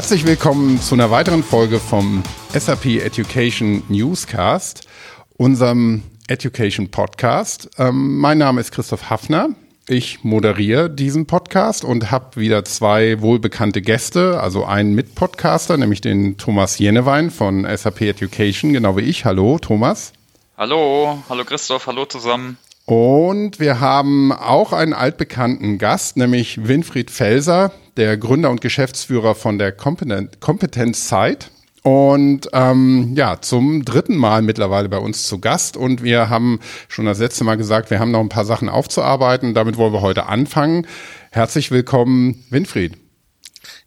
Herzlich willkommen zu einer weiteren Folge vom SAP Education Newscast, unserem Education Podcast. Ähm, mein Name ist Christoph Hafner. Ich moderiere diesen Podcast und habe wieder zwei wohlbekannte Gäste, also einen Mitpodcaster, nämlich den Thomas Jenewein von SAP Education, genau wie ich. Hallo, Thomas. Hallo, hallo Christoph, hallo zusammen. Und wir haben auch einen altbekannten Gast, nämlich Winfried Felser, der Gründer und Geschäftsführer von der Kompetenz Site. Und ähm, ja, zum dritten Mal mittlerweile bei uns zu Gast. Und wir haben schon das letzte Mal gesagt, wir haben noch ein paar Sachen aufzuarbeiten. Damit wollen wir heute anfangen. Herzlich willkommen, Winfried.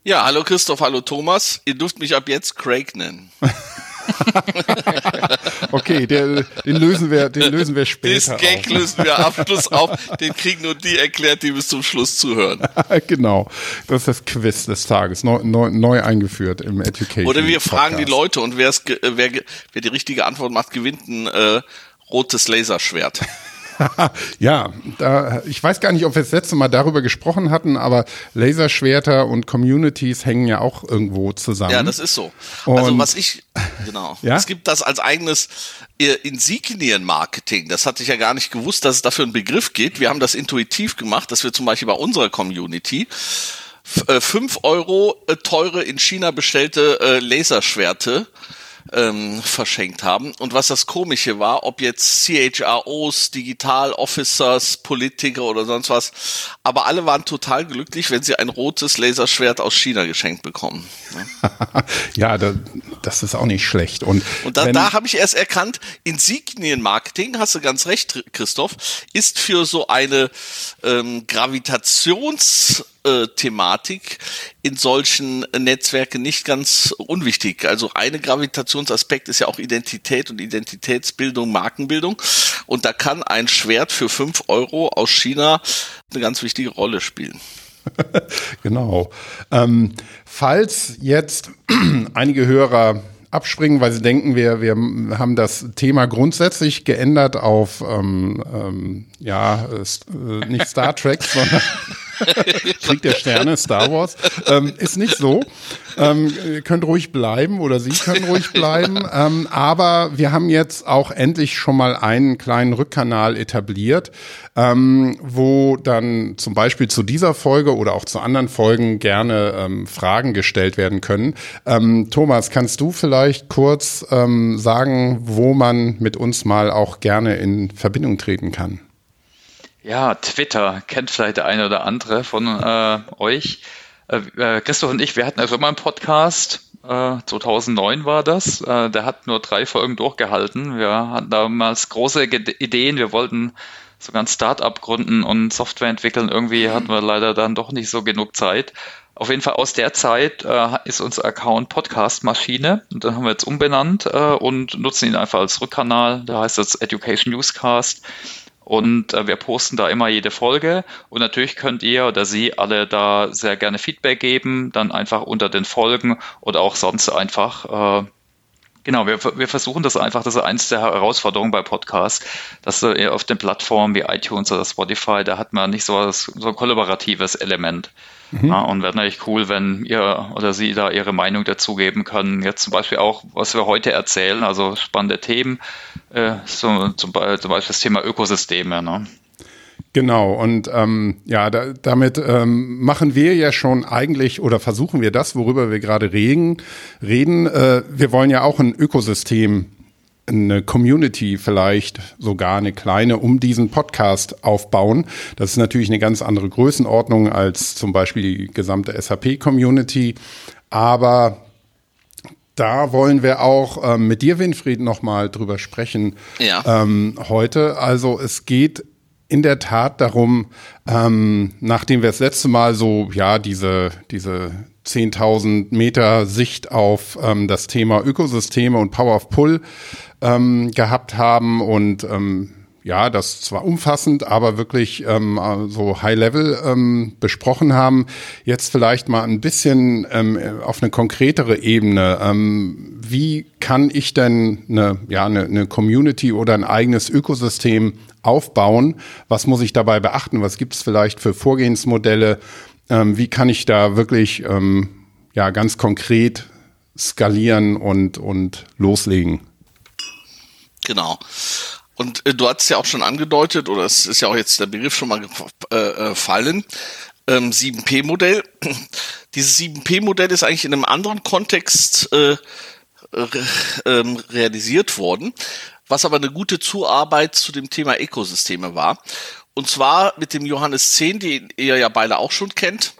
Ja, hallo Christoph, hallo Thomas. Ihr dürft mich ab jetzt Craig nennen. okay, der, den lösen wir, den lösen wir später. Den Gag auf. lösen wir am Schluss auf. Den kriegen nur die erklärt, die bis zum Schluss zuhören. genau. Das ist das Quiz des Tages, neu, neu, neu eingeführt im Education. Oder wir fragen Podcast. die Leute und wer, wer, wer die richtige Antwort macht, gewinnt ein äh, rotes Laserschwert. ja, da, ich weiß gar nicht, ob wir das letzte Mal darüber gesprochen hatten, aber Laserschwerter und Communities hängen ja auch irgendwo zusammen. Ja, das ist so. Also und also was ich, genau. Ja? Es gibt das als eigenes äh, Insignien-Marketing. Das hatte ich ja gar nicht gewusst, dass es dafür einen Begriff gibt. Wir haben das intuitiv gemacht, dass wir zum Beispiel bei unserer Community 5 äh, Euro äh, teure in China bestellte Laserschwerte ähm, verschenkt haben. Und was das Komische war, ob jetzt CHROs, Digital Officers, Politiker oder sonst was, aber alle waren total glücklich, wenn sie ein rotes Laserschwert aus China geschenkt bekommen. ja, da, das ist auch nicht schlecht. Und, und da, da habe ich erst erkannt, Insignienmarketing, hast du ganz recht, Christoph, ist für so eine ähm, Gravitations äh, Thematik in solchen Netzwerken nicht ganz unwichtig. Also eine Gravitationsaspekt ist ja auch Identität und Identitätsbildung, Markenbildung. Und da kann ein Schwert für fünf Euro aus China eine ganz wichtige Rolle spielen. genau. Ähm, falls jetzt einige Hörer abspringen, weil sie denken, wir, wir haben das Thema grundsätzlich geändert auf ähm, ähm, ja, äh, nicht Star Trek, sondern Krieg der Sterne, Star Wars. Ähm, ist nicht so. Ähm, ihr könnt ruhig bleiben oder Sie können ruhig bleiben. Ähm, aber wir haben jetzt auch endlich schon mal einen kleinen Rückkanal etabliert, ähm, wo dann zum Beispiel zu dieser Folge oder auch zu anderen Folgen gerne ähm, Fragen gestellt werden können. Ähm, Thomas, kannst du vielleicht kurz ähm, sagen, wo man mit uns mal auch gerne in Verbindung treten kann? Ja, Twitter kennt vielleicht der eine oder andere von äh, euch. Äh, äh Christoph und ich, wir hatten also immer einen Podcast. Äh, 2009 war das. Äh, der hat nur drei Folgen durchgehalten. Wir hatten damals große Ideen. Wir wollten sogar ein Start-up gründen und Software entwickeln. Irgendwie hatten wir leider dann doch nicht so genug Zeit. Auf jeden Fall aus der Zeit äh, ist unser Account Podcast Maschine und dann haben wir jetzt umbenannt äh, und nutzen ihn einfach als Rückkanal. Da heißt es Education Newscast. Und äh, wir posten da immer jede Folge. Und natürlich könnt ihr oder Sie alle da sehr gerne Feedback geben, dann einfach unter den Folgen oder auch sonst einfach. Äh, genau, wir, wir versuchen das einfach, das ist eins der Herausforderungen bei Podcasts, dass äh, auf den Plattformen wie iTunes oder Spotify, da hat man nicht so, so ein kollaboratives Element. Mhm. Ja, und wäre natürlich cool, wenn ihr oder Sie da Ihre Meinung dazugeben können. Jetzt zum Beispiel auch, was wir heute erzählen, also spannende Themen, äh, so, zum, zum, Beispiel das Thema Ökosysteme. Ne? Genau, und ähm, ja, da, damit ähm, machen wir ja schon eigentlich oder versuchen wir das, worüber wir gerade reden. reden. Äh, wir wollen ja auch ein Ökosystem eine Community vielleicht sogar eine kleine um diesen Podcast aufbauen. Das ist natürlich eine ganz andere Größenordnung als zum Beispiel die gesamte SAP-Community. Aber da wollen wir auch ähm, mit dir, Winfried, nochmal drüber sprechen ja. ähm, heute. Also es geht in der Tat darum, ähm, nachdem wir das letzte Mal so, ja, diese, diese 10.000 Meter Sicht auf ähm, das Thema Ökosysteme und Power of Pull ähm, gehabt haben und ähm, ja, das zwar umfassend, aber wirklich ähm, so High Level ähm, besprochen haben. Jetzt vielleicht mal ein bisschen ähm, auf eine konkretere Ebene. Ähm, wie kann ich denn eine, ja, eine, eine Community oder ein eigenes Ökosystem aufbauen? Was muss ich dabei beachten? Was gibt es vielleicht für Vorgehensmodelle? Ähm, wie kann ich da wirklich ähm, ja ganz konkret skalieren und, und loslegen. Genau. Und äh, du hast ja auch schon angedeutet, oder es ist ja auch jetzt der Begriff schon mal gefallen, äh, ähm, 7P-Modell. Dieses 7P-Modell ist eigentlich in einem anderen Kontext äh, ähm, realisiert worden, was aber eine gute Zuarbeit zu dem Thema Ökosysteme war. Und zwar mit dem Johannes 10, den ihr ja beide auch schon kennt.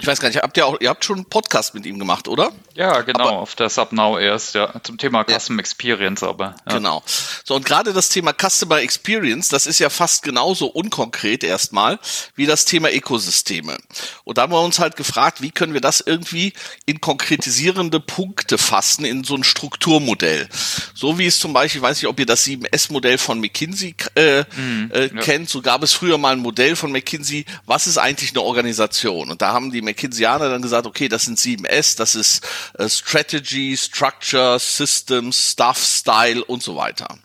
Ich weiß gar nicht, habt ihr auch, ihr habt schon einen Podcast mit ihm gemacht, oder? Ja, genau, aber, auf der Subnow erst, ja, zum Thema Custom ja. Experience aber. Ja. Genau. So, und gerade das Thema Customer Experience, das ist ja fast genauso unkonkret erstmal wie das Thema Ökosysteme. Und da haben wir uns halt gefragt, wie können wir das irgendwie in konkretisierende Punkte fassen, in so ein Strukturmodell. So wie es zum Beispiel, ich weiß nicht, ob ihr das 7S-Modell von McKinsey äh, mhm, äh, kennt, so gab es früher mal ein Modell von McKinsey, was ist eigentlich eine Organisation? Und da haben die McKinseyana dann gesagt, okay, das sind 7S, das ist äh, Strategy, Structure, Systems, Stuff, Style und so weiter.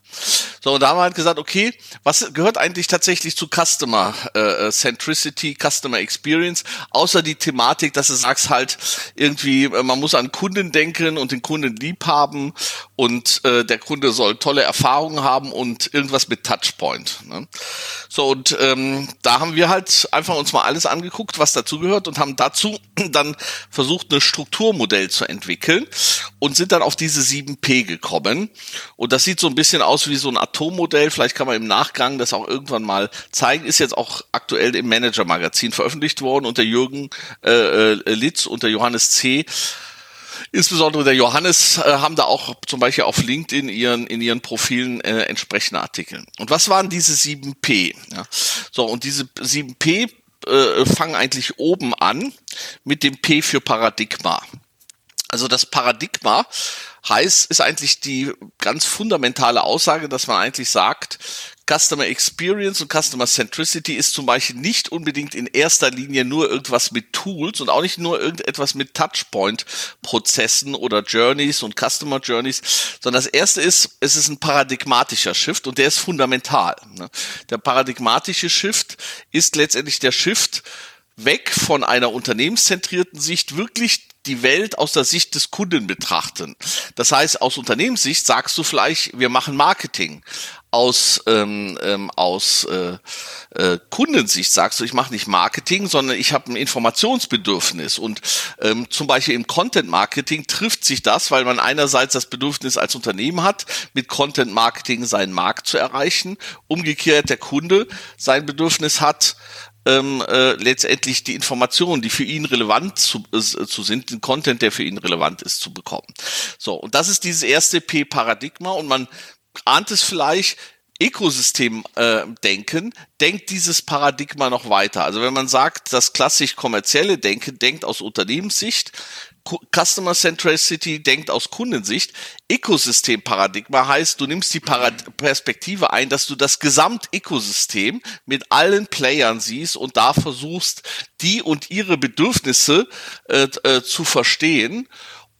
So, und da haben wir halt gesagt, okay, was gehört eigentlich tatsächlich zu Customer äh, Centricity, Customer Experience, außer die Thematik, dass du sagst halt irgendwie, äh, man muss an Kunden denken und den Kunden lieb haben und äh, der Kunde soll tolle Erfahrungen haben und irgendwas mit Touchpoint. Ne? So, und ähm, da haben wir halt einfach uns mal alles angeguckt, was dazu gehört und haben dazu dann versucht, ein Strukturmodell zu entwickeln und sind dann auf diese 7P gekommen. Und das sieht so ein bisschen aus wie so ein Atommodell. Vielleicht kann man im Nachgang das auch irgendwann mal zeigen. Ist jetzt auch aktuell im Manager-Magazin veröffentlicht worden unter Jürgen äh, äh, Litz und der Johannes C. Insbesondere der Johannes äh, haben da auch zum Beispiel auf LinkedIn ihren, in ihren Profilen äh, entsprechende Artikel. Und was waren diese 7P? Ja, so, und diese 7P äh, fangen eigentlich oben an mit dem P für Paradigma. Also das Paradigma heißt, ist eigentlich die ganz fundamentale Aussage, dass man eigentlich sagt, Customer Experience und Customer Centricity ist zum Beispiel nicht unbedingt in erster Linie nur irgendwas mit Tools und auch nicht nur irgendetwas mit Touchpoint-Prozessen oder Journeys und Customer Journeys, sondern das erste ist, es ist ein paradigmatischer Shift und der ist fundamental. Ne? Der paradigmatische Shift ist letztendlich der Shift weg von einer unternehmenszentrierten Sicht wirklich die Welt aus der Sicht des Kunden betrachten. Das heißt, aus Unternehmenssicht sagst du vielleicht, wir machen Marketing. Aus, ähm, ähm, aus äh, äh, Kundensicht sagst du, ich mache nicht Marketing, sondern ich habe ein Informationsbedürfnis. Und ähm, zum Beispiel im Content Marketing trifft sich das, weil man einerseits das Bedürfnis als Unternehmen hat, mit Content Marketing seinen Markt zu erreichen. Umgekehrt der Kunde sein Bedürfnis hat, ähm, äh, letztendlich die Informationen, die für ihn relevant zu, äh, zu sind, den Content, der für ihn relevant ist, zu bekommen. So, und das ist dieses erste P-Paradigma und man ahnt es vielleicht, Ökosystem äh, denkt dieses Paradigma noch weiter. Also wenn man sagt, das klassisch kommerzielle Denken denkt aus Unternehmenssicht, Customer Centricity denkt aus Kundensicht. Ökosystem-Paradigma heißt, du nimmst die Parad Perspektive ein, dass du das Gesamtökosystem mit allen Playern siehst und da versuchst, die und ihre Bedürfnisse äh, äh, zu verstehen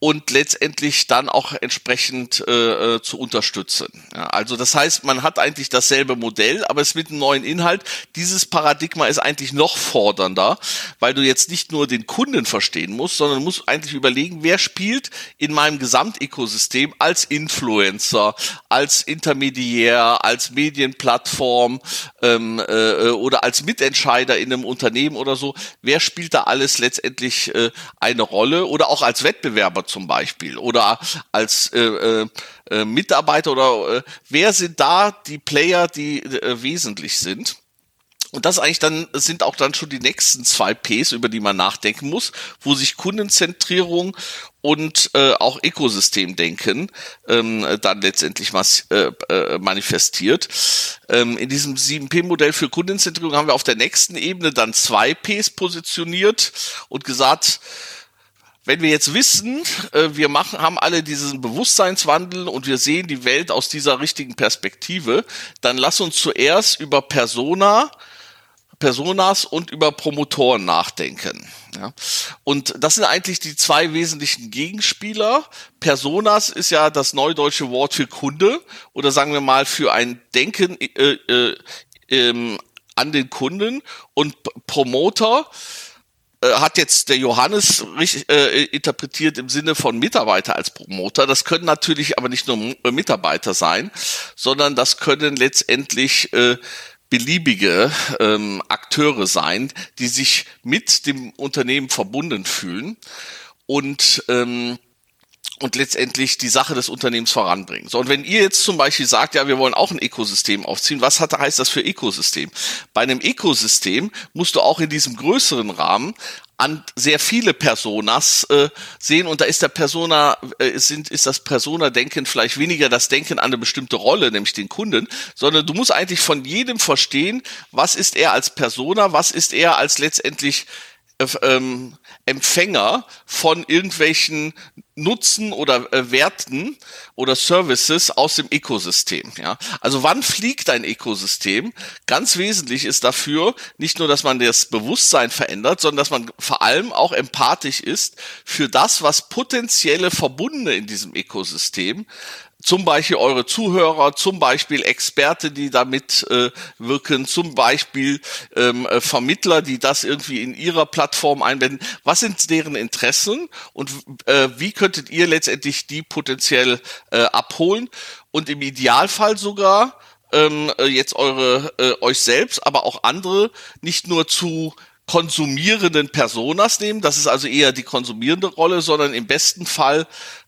und letztendlich dann auch entsprechend äh, äh, zu unterstützen. Ja, also das heißt, man hat eigentlich dasselbe Modell, aber es mit einem neuen Inhalt. Dieses Paradigma ist eigentlich noch fordernder, weil du jetzt nicht nur den Kunden verstehen musst, sondern musst eigentlich überlegen, wer spielt in meinem Gesamtökosystem als Influencer, als Intermediär, als Medienplattform ähm, äh, oder als Mitentscheider in einem Unternehmen oder so. Wer spielt da alles letztendlich äh, eine Rolle oder auch als Wettbewerber zum Beispiel oder als äh, äh, äh, Mitarbeiter oder äh, wer sind da die Player, die äh, wesentlich sind? Und das eigentlich dann sind auch dann schon die nächsten zwei Ps, über die man nachdenken muss, wo sich Kundenzentrierung und äh, auch Ökosystemdenken ähm, dann letztendlich mas äh, äh, manifestiert. Ähm, in diesem 7P-Modell für Kundenzentrierung haben wir auf der nächsten Ebene dann zwei Ps positioniert und gesagt, wenn wir jetzt wissen, äh, wir machen, haben alle diesen Bewusstseinswandel und wir sehen die Welt aus dieser richtigen Perspektive, dann lass uns zuerst über Persona, Personas und über Promotoren nachdenken. Ja. Und das sind eigentlich die zwei wesentlichen Gegenspieler. Personas ist ja das neudeutsche Wort für Kunde oder sagen wir mal für ein Denken äh, äh, ähm, an den Kunden und Promoter äh, hat jetzt der Johannes richtig, äh, interpretiert im Sinne von Mitarbeiter als Promoter. Das können natürlich aber nicht nur Mitarbeiter sein, sondern das können letztendlich äh, beliebige ähm, Akteure sein, die sich mit dem Unternehmen verbunden fühlen und ähm, und letztendlich die Sache des Unternehmens voranbringen. So, und wenn ihr jetzt zum Beispiel sagt, ja, wir wollen auch ein Ökosystem aufziehen, was hat, heißt das für Ökosystem? Bei einem Ökosystem musst du auch in diesem größeren Rahmen an sehr viele Personas äh, sehen und da ist der Persona äh, sind ist das Persona Denken vielleicht weniger das Denken an eine bestimmte Rolle, nämlich den Kunden, sondern du musst eigentlich von jedem verstehen, was ist er als Persona, was ist er als letztendlich äh, ähm, Empfänger von irgendwelchen Nutzen oder äh, Werten oder Services aus dem Ökosystem. Ja? Also wann fliegt ein Ökosystem? Ganz wesentlich ist dafür nicht nur, dass man das Bewusstsein verändert, sondern dass man vor allem auch empathisch ist für das, was potenzielle Verbundene in diesem Ökosystem zum Beispiel eure Zuhörer, zum Beispiel Experte, die damit äh, wirken, zum Beispiel ähm, äh, Vermittler, die das irgendwie in ihrer Plattform einbinden. Was sind deren Interessen und äh, wie könntet ihr letztendlich die potenziell äh, abholen und im Idealfall sogar ähm, äh, jetzt eure äh, euch selbst, aber auch andere nicht nur zu konsumierenden Personas nehmen, das ist also eher die konsumierende Rolle, sondern im besten Fall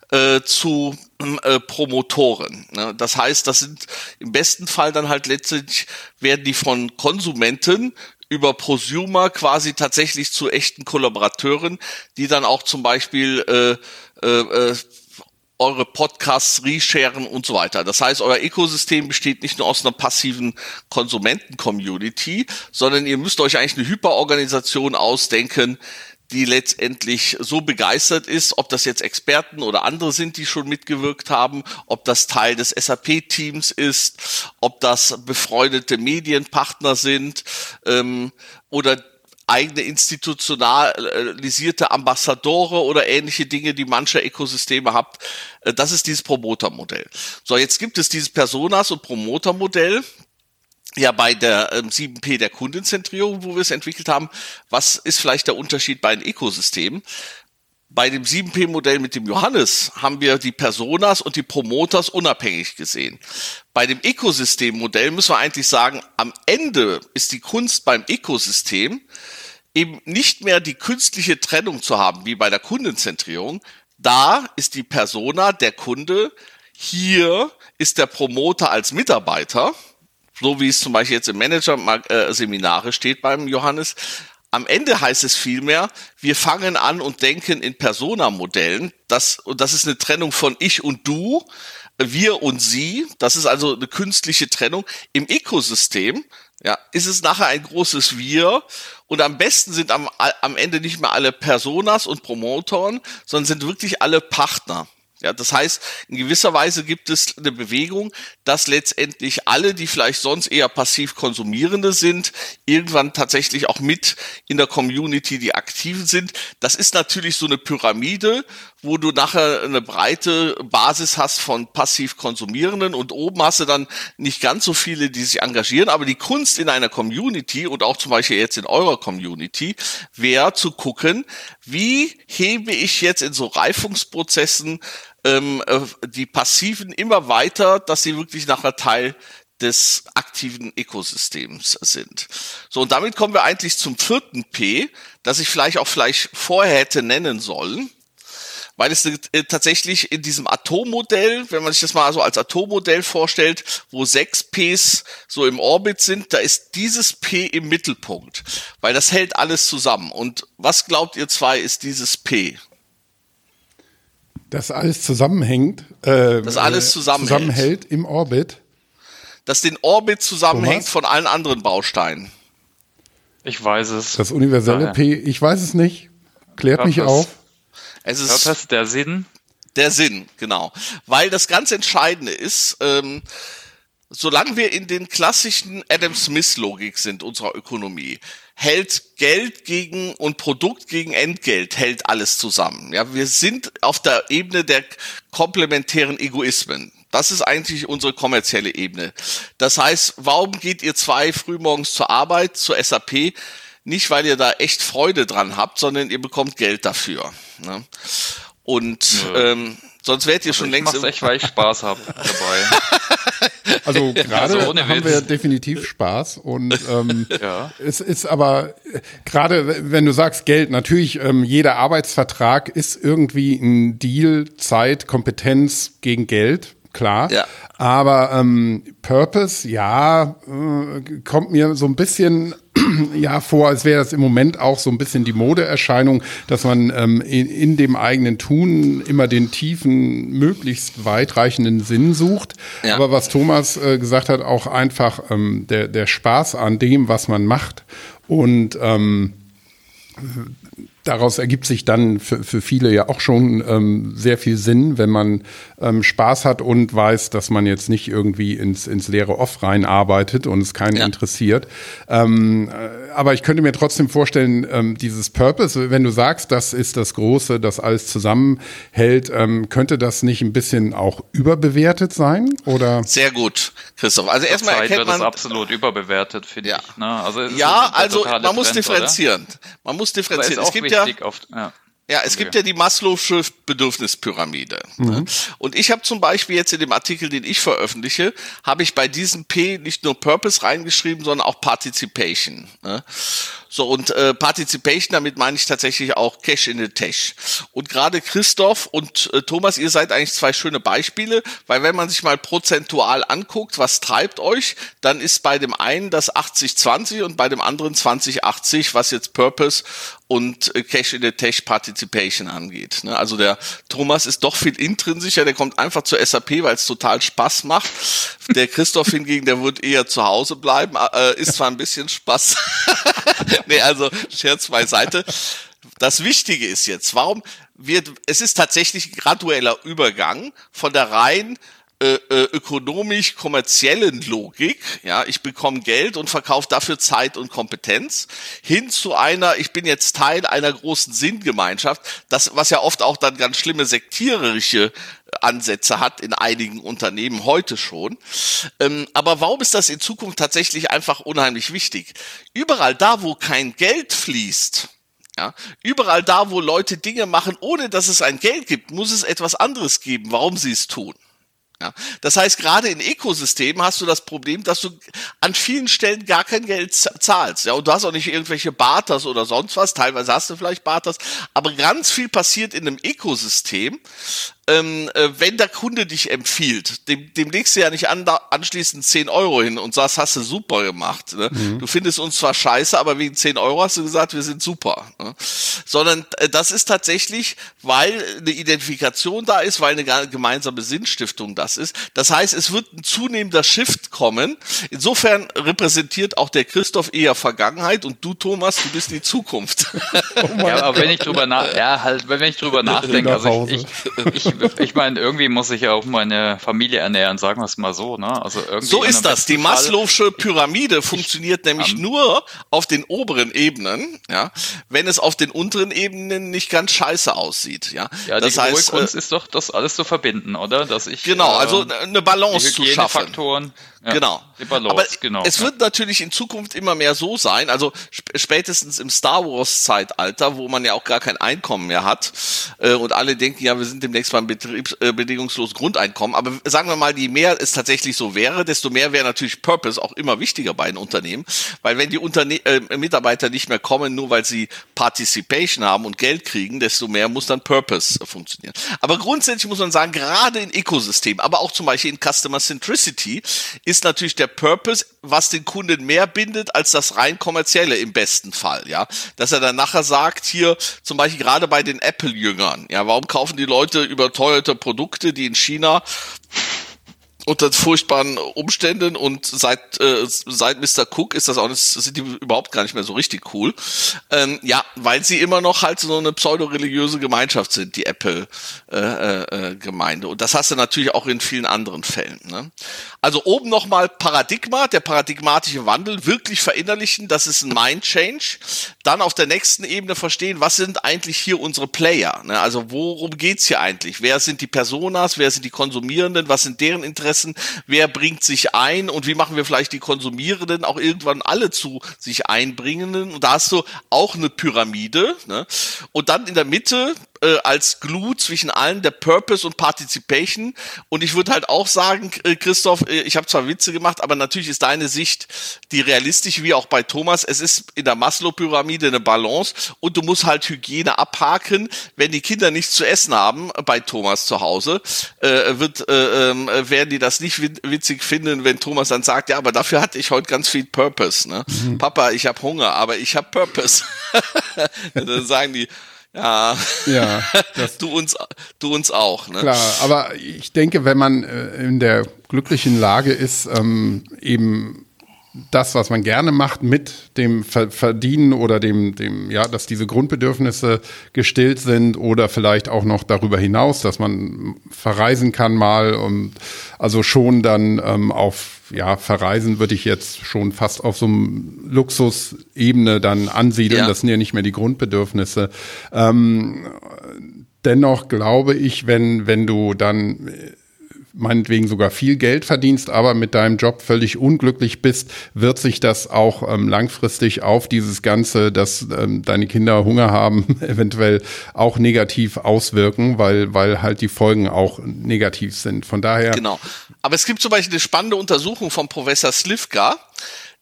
äh, zu äh, Promotoren. Ne? Das heißt, das sind im besten Fall dann halt letztlich werden die von Konsumenten über Prosumer quasi tatsächlich zu echten Kollaborateuren, die dann auch zum Beispiel äh, äh, äh, eure Podcasts resharen und so weiter. Das heißt, euer Ökosystem besteht nicht nur aus einer passiven Konsumenten-Community, sondern ihr müsst euch eigentlich eine Hyperorganisation ausdenken, die letztendlich so begeistert ist, ob das jetzt Experten oder andere sind, die schon mitgewirkt haben, ob das Teil des SAP-Teams ist, ob das befreundete Medienpartner sind ähm, oder eigene institutionalisierte Ambassadore oder ähnliche Dinge, die manche Ökosysteme habt. Äh, das ist dieses Promoter-Modell. So, jetzt gibt es dieses Personas- und Promoter-Modell ja bei der ähm, 7P der Kundenzentrierung, wo wir es entwickelt haben. Was ist vielleicht der Unterschied bei den Ökosystemen? Bei dem 7P-Modell mit dem Johannes haben wir die Personas und die Promoters unabhängig gesehen. Bei dem Ökosystem-Modell müssen wir eigentlich sagen, am Ende ist die Kunst beim Ökosystem eben nicht mehr die künstliche Trennung zu haben, wie bei der Kundenzentrierung. Da ist die Persona der Kunde, hier ist der Promoter als Mitarbeiter so wie es zum Beispiel jetzt im Manager-Seminare steht beim Johannes. Am Ende heißt es vielmehr, wir fangen an und denken in Persona-Modellen. Das, und das ist eine Trennung von ich und du, wir und sie. Das ist also eine künstliche Trennung. Im Ökosystem ja, ist es nachher ein großes Wir. Und am besten sind am, am Ende nicht mehr alle Personas und Promotoren, sondern sind wirklich alle Partner. Ja, das heißt, in gewisser Weise gibt es eine Bewegung, dass letztendlich alle, die vielleicht sonst eher passiv konsumierende sind, irgendwann tatsächlich auch mit in der Community die Aktiven sind. Das ist natürlich so eine Pyramide, wo du nachher eine breite Basis hast von passiv konsumierenden und oben hast du dann nicht ganz so viele, die sich engagieren. Aber die Kunst in einer Community und auch zum Beispiel jetzt in eurer Community wäre zu gucken, wie hebe ich jetzt in so Reifungsprozessen ähm, äh, die Passiven immer weiter, dass sie wirklich nachher Teil des aktiven Ökosystems sind. So, und damit kommen wir eigentlich zum vierten P, das ich vielleicht auch vielleicht vorher hätte nennen sollen, weil es äh, tatsächlich in diesem Atommodell, wenn man sich das mal so als Atommodell vorstellt, wo sechs Ps so im Orbit sind, da ist dieses P im Mittelpunkt, weil das hält alles zusammen. Und was glaubt ihr zwei ist dieses P? Das alles zusammenhängt. Äh, das alles zusammenhält. zusammenhält im Orbit. Das den Orbit zusammenhängt Thomas? von allen anderen Bausteinen. Ich weiß es. Das universelle Daher. P, ich weiß es nicht. Klärt mich auf. Es ist das der Sinn. Der Sinn, genau. Weil das ganz Entscheidende ist, ähm, solange wir in den klassischen Adam Smith-Logik sind unserer Ökonomie, hält Geld gegen und Produkt gegen Entgelt hält alles zusammen. Ja, wir sind auf der Ebene der komplementären Egoismen. Das ist eigentlich unsere kommerzielle Ebene. Das heißt, warum geht ihr zwei frühmorgens zur Arbeit, zur SAP? nicht weil ihr da echt Freude dran habt, sondern ihr bekommt Geld dafür. Ne? Und ja. ähm, Sonst wärt ihr also schon längst. Ich echt, weil ich Spaß habe dabei. Also gerade also haben wir definitiv Spaß und ähm, ja. es ist aber gerade, wenn du sagst Geld, natürlich ähm, jeder Arbeitsvertrag ist irgendwie ein Deal, Zeit, Kompetenz gegen Geld klar. Ja. Aber ähm, Purpose, ja, äh, kommt mir so ein bisschen ja vor, als wäre das im Moment auch so ein bisschen die Modeerscheinung, dass man ähm, in, in, dem eigenen Tun immer den tiefen, möglichst weitreichenden Sinn sucht. Ja. Aber was Thomas äh, gesagt hat, auch einfach ähm, der, der Spaß an dem, was man macht. Und ähm, daraus ergibt sich dann für, für viele ja auch schon ähm, sehr viel Sinn, wenn man ähm, Spaß hat und weiß, dass man jetzt nicht irgendwie ins, ins leere Off reinarbeitet und es keinen ja. interessiert. Ähm, äh, aber ich könnte mir trotzdem vorstellen, ähm, dieses Purpose, wenn du sagst, das ist das Große, das alles zusammenhält, ähm, könnte das nicht ein bisschen auch überbewertet sein? Oder? Sehr gut, Christoph. Also erstmal erkennt man, wird das absolut überbewertet, finde ja. ich. Ne? Also ja, also man Trend, muss differenzieren. Oder? Man muss differenzieren. Es gibt ja, oft, ja ja, es gibt ja die Maslow'sche Bedürfnispyramide. Ne? Mhm. Und ich habe zum Beispiel jetzt in dem Artikel, den ich veröffentliche, habe ich bei diesem P nicht nur Purpose reingeschrieben, sondern auch Participation. Ne? So, und äh, Participation, damit meine ich tatsächlich auch Cash in the Tash. Und gerade Christoph und äh, Thomas, ihr seid eigentlich zwei schöne Beispiele, weil wenn man sich mal prozentual anguckt, was treibt euch, dann ist bei dem einen das 80-20 und bei dem anderen 20-80, was jetzt Purpose und äh, Cash in the Tech Participation angeht. Ne? Also der Thomas ist doch viel intrinsischer, der kommt einfach zur SAP, weil es total Spaß macht. Der Christoph hingegen, der wird eher zu Hause bleiben, äh, ist zwar ein bisschen Spaß. nee, also Scherz beiseite. Das Wichtige ist jetzt, warum wird, es ist tatsächlich gradueller Übergang von der rein äh, äh, ökonomisch-kommerziellen Logik, ja, ich bekomme Geld und verkaufe dafür Zeit und Kompetenz, hin zu einer, ich bin jetzt Teil einer großen Sinngemeinschaft, das, was ja oft auch dann ganz schlimme sektiererische Ansätze hat in einigen Unternehmen heute schon. Ähm, aber warum ist das in Zukunft tatsächlich einfach unheimlich wichtig? Überall da, wo kein Geld fließt, ja, überall da, wo Leute Dinge machen, ohne dass es ein Geld gibt, muss es etwas anderes geben, warum sie es tun. Ja, das heißt, gerade in Ökosystemen hast du das Problem, dass du an vielen Stellen gar kein Geld zahlst. Ja, und du hast auch nicht irgendwelche Barters oder sonst was. Teilweise hast du vielleicht Barters, aber ganz viel passiert in einem Ökosystem, ähm, äh, wenn der Kunde dich empfiehlt, dem, dem legst du ja nicht an, da, anschließend 10 Euro hin und sagst, hast du super gemacht. Ne? Mhm. Du findest uns zwar scheiße, aber wegen 10 Euro hast du gesagt, wir sind super. Ne? Sondern äh, das ist tatsächlich, weil eine Identifikation da ist, weil eine gemeinsame Sinnstiftung das ist. Das heißt, es wird ein zunehmender Shift kommen. Insofern repräsentiert auch der Christoph eher Vergangenheit und du, Thomas, du bist die Zukunft. Oh ja, aber wenn ich drüber nach, ja, halt, wenn ich drüber nachdenke, also ich, ich, ich ich meine, irgendwie muss ich ja auch meine Familie ernähren, sagen wir es mal so. Ne? Also irgendwie so ist das. Die Maslow'sche Pyramide funktioniert nämlich um, nur auf den oberen Ebenen, ja, wenn es auf den unteren Ebenen nicht ganz scheiße aussieht. Ja, ja das die heißt, Kunst äh, ist doch, das alles zu verbinden, oder? Dass ich, genau, also äh, eine Balance zu schaffen. Faktoren ja, genau. Balance, Aber genau, es ja. wird natürlich in Zukunft immer mehr so sein, also spätestens im Star Wars Zeitalter, wo man ja auch gar kein Einkommen mehr hat äh, und alle denken, ja, wir sind demnächst beim betriebsbedingungslos äh, Grundeinkommen. Aber sagen wir mal, je mehr es tatsächlich so wäre, desto mehr wäre natürlich Purpose auch immer wichtiger bei den Unternehmen, weil wenn die Unterne äh, Mitarbeiter nicht mehr kommen, nur weil sie Participation haben und Geld kriegen, desto mehr muss dann Purpose funktionieren. Aber grundsätzlich muss man sagen, gerade in Ökosystemen, aber auch zum Beispiel in Customer Centricity ist natürlich der Purpose, was den Kunden mehr bindet als das rein kommerzielle im besten Fall, ja. Dass er dann nachher sagt, hier zum Beispiel gerade bei den Apple-Jüngern, ja, warum kaufen die Leute überteuerte Produkte, die in China unter furchtbaren Umständen und seit äh, seit Mr. Cook ist das auch nicht, sind die überhaupt gar nicht mehr so richtig cool. Ähm, ja, weil sie immer noch halt so eine pseudo-religiöse Gemeinschaft sind, die Apple äh, äh, Gemeinde. Und das hast du natürlich auch in vielen anderen Fällen. Ne? Also oben nochmal Paradigma, der paradigmatische Wandel, wirklich verinnerlichen, das ist ein Mind Change. Dann auf der nächsten Ebene verstehen, was sind eigentlich hier unsere Player? Ne? Also worum geht's hier eigentlich? Wer sind die Personas? Wer sind die Konsumierenden? Was sind deren Interessen? Fressen, wer bringt sich ein und wie machen wir vielleicht die Konsumierenden auch irgendwann alle zu sich einbringenden. Und da hast du auch eine Pyramide. Ne? Und dann in der Mitte äh, als Glue zwischen allen der Purpose und Participation. Und ich würde halt auch sagen, äh, Christoph, äh, ich habe zwar Witze gemacht, aber natürlich ist deine Sicht die realistische, wie auch bei Thomas. Es ist in der Maslow-Pyramide eine Balance und du musst halt Hygiene abhaken. Wenn die Kinder nichts zu essen haben bei Thomas zu Hause, äh, wird, äh, äh, werden die das nicht witzig finden, wenn Thomas dann sagt, ja, aber dafür hatte ich heute ganz viel Purpose. Ne? Mhm. Papa, ich habe Hunger, aber ich habe Purpose. dann sagen die, ja, ja du uns, du uns auch. Ne? Klar, aber ich denke, wenn man äh, in der glücklichen Lage ist, ähm, eben das, was man gerne macht, mit dem Verdienen oder dem, dem, ja, dass diese Grundbedürfnisse gestillt sind oder vielleicht auch noch darüber hinaus, dass man verreisen kann mal und also schon dann ähm, auf ja, verreisen würde ich jetzt schon fast auf so einem Luxusebene dann ansiedeln. Ja. Das sind ja nicht mehr die Grundbedürfnisse. Ähm, dennoch glaube ich, wenn, wenn du dann meinetwegen sogar viel Geld verdienst, aber mit deinem Job völlig unglücklich bist, wird sich das auch ähm, langfristig auf dieses Ganze, dass ähm, deine Kinder Hunger haben, eventuell auch negativ auswirken, weil, weil halt die Folgen auch negativ sind. Von daher. Genau. Aber es gibt zum Beispiel eine spannende Untersuchung von Professor Slivka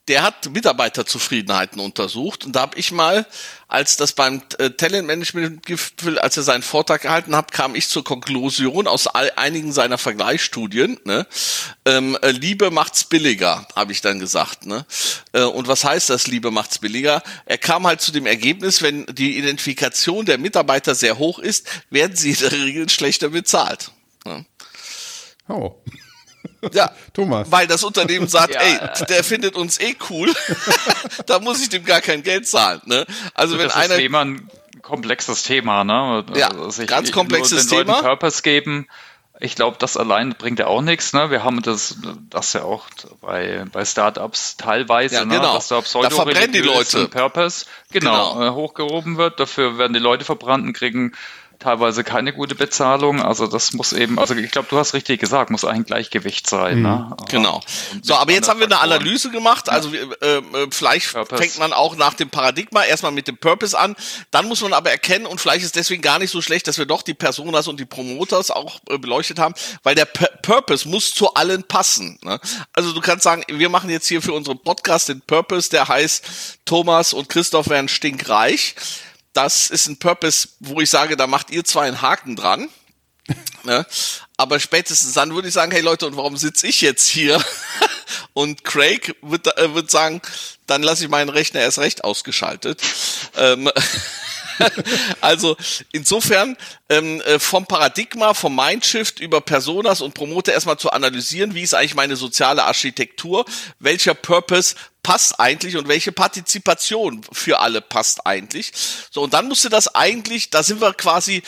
der hat Mitarbeiterzufriedenheiten untersucht und da habe ich mal, als das beim äh, Talentmanagement-Gipfel, als er seinen Vortrag gehalten hat, kam ich zur Konklusion aus all, einigen seiner Vergleichsstudien, ne, ähm, äh, Liebe macht's billiger, habe ich dann gesagt. Ne? Äh, und was heißt das, Liebe macht's billiger? Er kam halt zu dem Ergebnis, wenn die Identifikation der Mitarbeiter sehr hoch ist, werden sie in der Regel schlechter bezahlt. Ne? Oh. Ja, Thomas. Weil das Unternehmen sagt, ja, ey, der findet uns eh cool, da muss ich dem gar kein Geld zahlen. Ne? Also, also wenn einer. Das ist ein komplexes Thema, ne? Ja, also ich, ganz komplexes den Thema. Leuten Purpose geben. Ich glaube, das allein bringt ja auch nichts. Ne? Wir haben das, das ja auch bei, bei Startups teilweise, ja, ne? genau. ne? dass da pseudo da verbrennen die Leute. Purpose genau, genau. Äh, hochgehoben wird. Dafür werden die Leute verbrannt und kriegen teilweise keine gute Bezahlung. Also das muss eben, also ich glaube, du hast richtig gesagt, muss ein Gleichgewicht sein. Ne? Mhm. Genau. So, aber jetzt haben wir eine Analyse gemacht. Also äh, äh, vielleicht Purpose. fängt man auch nach dem Paradigma erstmal mit dem Purpose an. Dann muss man aber erkennen, und vielleicht ist deswegen gar nicht so schlecht, dass wir doch die Personas und die Promoters auch äh, beleuchtet haben, weil der P Purpose muss zu allen passen. Ne? Also du kannst sagen, wir machen jetzt hier für unseren Podcast den Purpose, der heißt Thomas und Christoph werden stinkreich das ist ein Purpose, wo ich sage, da macht ihr zwei einen Haken dran. ne? Aber spätestens dann würde ich sagen, hey Leute, und warum sitze ich jetzt hier? und Craig wird, äh, wird sagen, dann lasse ich meinen Rechner erst recht ausgeschaltet. ähm, also insofern ähm, äh, vom Paradigma, vom Mindshift über Personas und Promoter erstmal zu analysieren, wie ist eigentlich meine soziale Architektur, welcher Purpose passt eigentlich und welche Partizipation für alle passt eigentlich. So, und dann musste das eigentlich, da sind wir quasi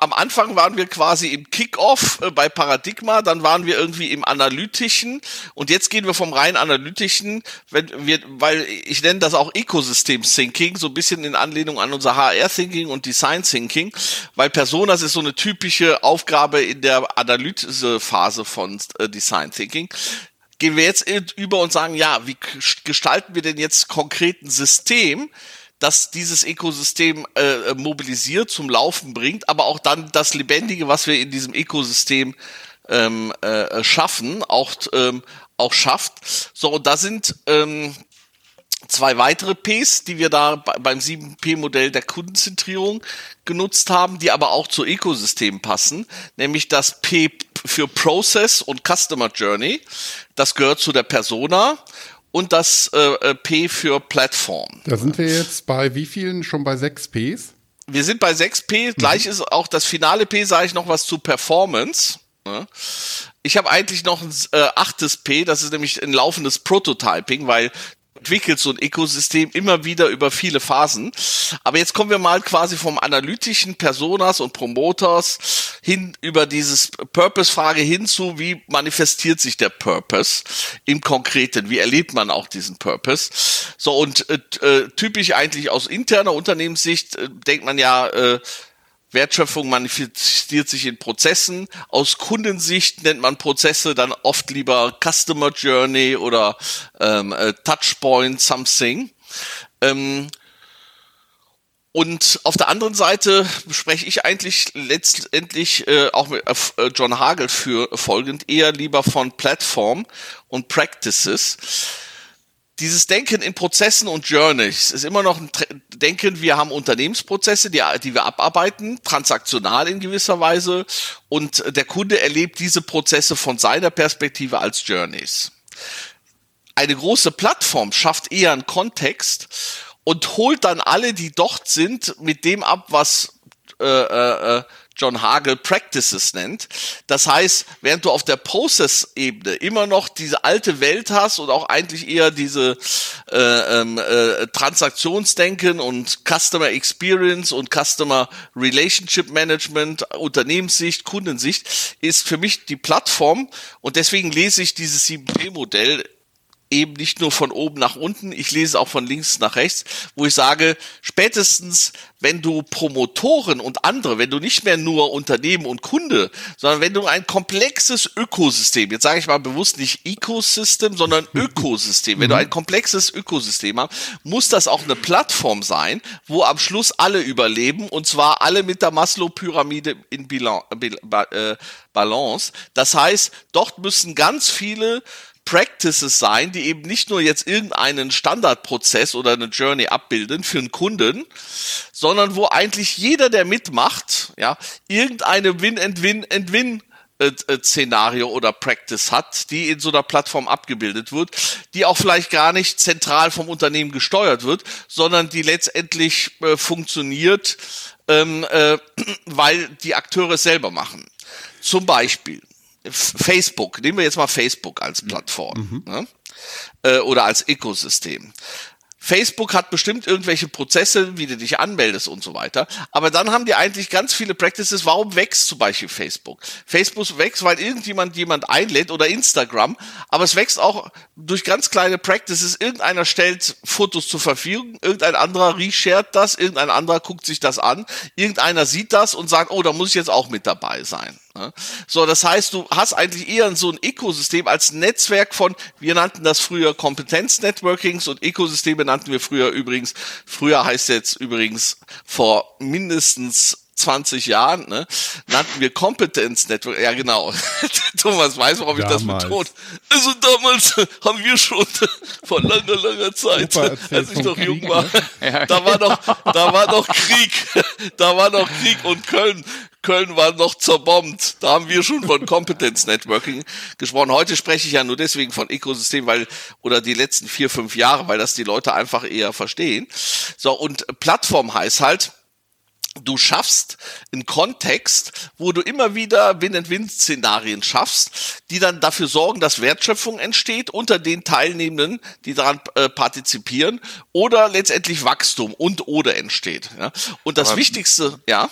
am Anfang waren wir quasi im Kickoff äh, bei Paradigma, dann waren wir irgendwie im Analytischen und jetzt gehen wir vom rein Analytischen, wenn wir, weil ich nenne das auch Ecosystem Thinking, so ein bisschen in Anlehnung an unser HR Thinking und Design Thinking, weil Personas ist so eine typische Aufgabe in der Analysephase von äh, Design Thinking. Gehen wir jetzt über und sagen, ja, wie gestalten wir denn jetzt konkret ein System, das dieses Ökosystem äh, mobilisiert, zum Laufen bringt, aber auch dann das Lebendige, was wir in diesem Ökosystem ähm, äh, schaffen, auch, ähm, auch schafft. So, und da sind ähm, zwei weitere Ps, die wir da beim 7P-Modell der Kundenzentrierung genutzt haben, die aber auch zu Ökosystem passen, nämlich das P für Process und Customer Journey. Das gehört zu der Persona und das äh, äh, P für Plattform. Da sind wir jetzt bei wie vielen? Schon bei sechs Ps? Wir sind bei sechs P. Gleich mhm. ist auch das finale P, sage ich noch was zu Performance. Ich habe eigentlich noch ein äh, achtes P, das ist nämlich ein laufendes Prototyping, weil entwickelt so ein Ökosystem immer wieder über viele Phasen. Aber jetzt kommen wir mal quasi vom analytischen Personas und Promoters hin über dieses Purpose-Frage hin zu, wie manifestiert sich der Purpose im Konkreten? Wie erlebt man auch diesen Purpose? So und äh, äh typisch eigentlich aus interner Unternehmenssicht äh, denkt man ja, äh, Wertschöpfung manifestiert sich in Prozessen. Aus Kundensicht nennt man Prozesse dann oft lieber Customer Journey oder ähm, äh, Touchpoint Something. Ähm, und auf der anderen Seite spreche ich eigentlich letztendlich äh, auch mit äh, John Hagel für folgend eher lieber von Platform und Practices. Dieses Denken in Prozessen und Journeys ist immer noch ein Denken, wir haben Unternehmensprozesse, die, die wir abarbeiten, transaktional in gewisser Weise, und der Kunde erlebt diese Prozesse von seiner Perspektive als Journeys. Eine große Plattform schafft eher einen Kontext und holt dann alle, die dort sind, mit dem ab, was äh, äh, äh, John Hagel Practices nennt. Das heißt, während du auf der Process-Ebene immer noch diese alte Welt hast und auch eigentlich eher diese äh, ähm, äh, Transaktionsdenken und Customer Experience und Customer Relationship Management, Unternehmenssicht, Kundensicht, ist für mich die Plattform und deswegen lese ich dieses 7P-Modell eben nicht nur von oben nach unten, ich lese auch von links nach rechts, wo ich sage, spätestens wenn du Promotoren und andere, wenn du nicht mehr nur Unternehmen und Kunde, sondern wenn du ein komplexes Ökosystem, jetzt sage ich mal bewusst nicht Ecosystem, sondern Ökosystem, wenn du ein komplexes Ökosystem hast, muss das auch eine Plattform sein, wo am Schluss alle überleben und zwar alle mit der Maslow-Pyramide in äh, Balance. Das heißt, dort müssen ganz viele Practices sein, die eben nicht nur jetzt irgendeinen Standardprozess oder eine Journey abbilden für einen Kunden, sondern wo eigentlich jeder, der mitmacht, ja, irgendeine Win-and-Win-and-Win Szenario oder Practice hat, die in so einer Plattform abgebildet wird, die auch vielleicht gar nicht zentral vom Unternehmen gesteuert wird, sondern die letztendlich äh, funktioniert, ähm, äh, weil die Akteure es selber machen. Zum Beispiel Facebook, nehmen wir jetzt mal Facebook als Plattform mhm. ne? äh, oder als Ökosystem. Facebook hat bestimmt irgendwelche Prozesse, wie du dich anmeldest und so weiter. Aber dann haben die eigentlich ganz viele Practices. Warum wächst zum Beispiel Facebook? Facebook wächst, weil irgendjemand jemand einlädt oder Instagram. Aber es wächst auch durch ganz kleine Practices. Irgendeiner stellt Fotos zur Verfügung, irgendein anderer reshared das, irgendein anderer guckt sich das an, irgendeiner sieht das und sagt, oh, da muss ich jetzt auch mit dabei sein. Ne? So, das heißt, du hast eigentlich eher so ein Ökosystem als Netzwerk von, wir nannten das früher Kompetenz-Networkings und Ökosysteme nannten wir früher übrigens, früher heißt jetzt übrigens vor mindestens 20 Jahren, ne, nannten wir Competence Network. Ja, genau. Thomas weiß, warum damals. ich das betone. Also damals haben wir schon vor langer, langer Zeit, als ich noch jung war, ne? da war noch, da war noch Krieg. Da war noch Krieg und Köln, Köln war noch zerbombt. Da haben wir schon von Competence Networking gesprochen. Heute spreche ich ja nur deswegen von Ökosystem, weil, oder die letzten vier, fünf Jahre, weil das die Leute einfach eher verstehen. So, und Plattform heißt halt, du schaffst einen Kontext, wo du immer wieder Win-and-Win-Szenarien schaffst, die dann dafür sorgen, dass Wertschöpfung entsteht unter den Teilnehmenden, die daran äh, partizipieren, oder letztendlich Wachstum und oder entsteht. Ja? Und das Aber Wichtigste, ja.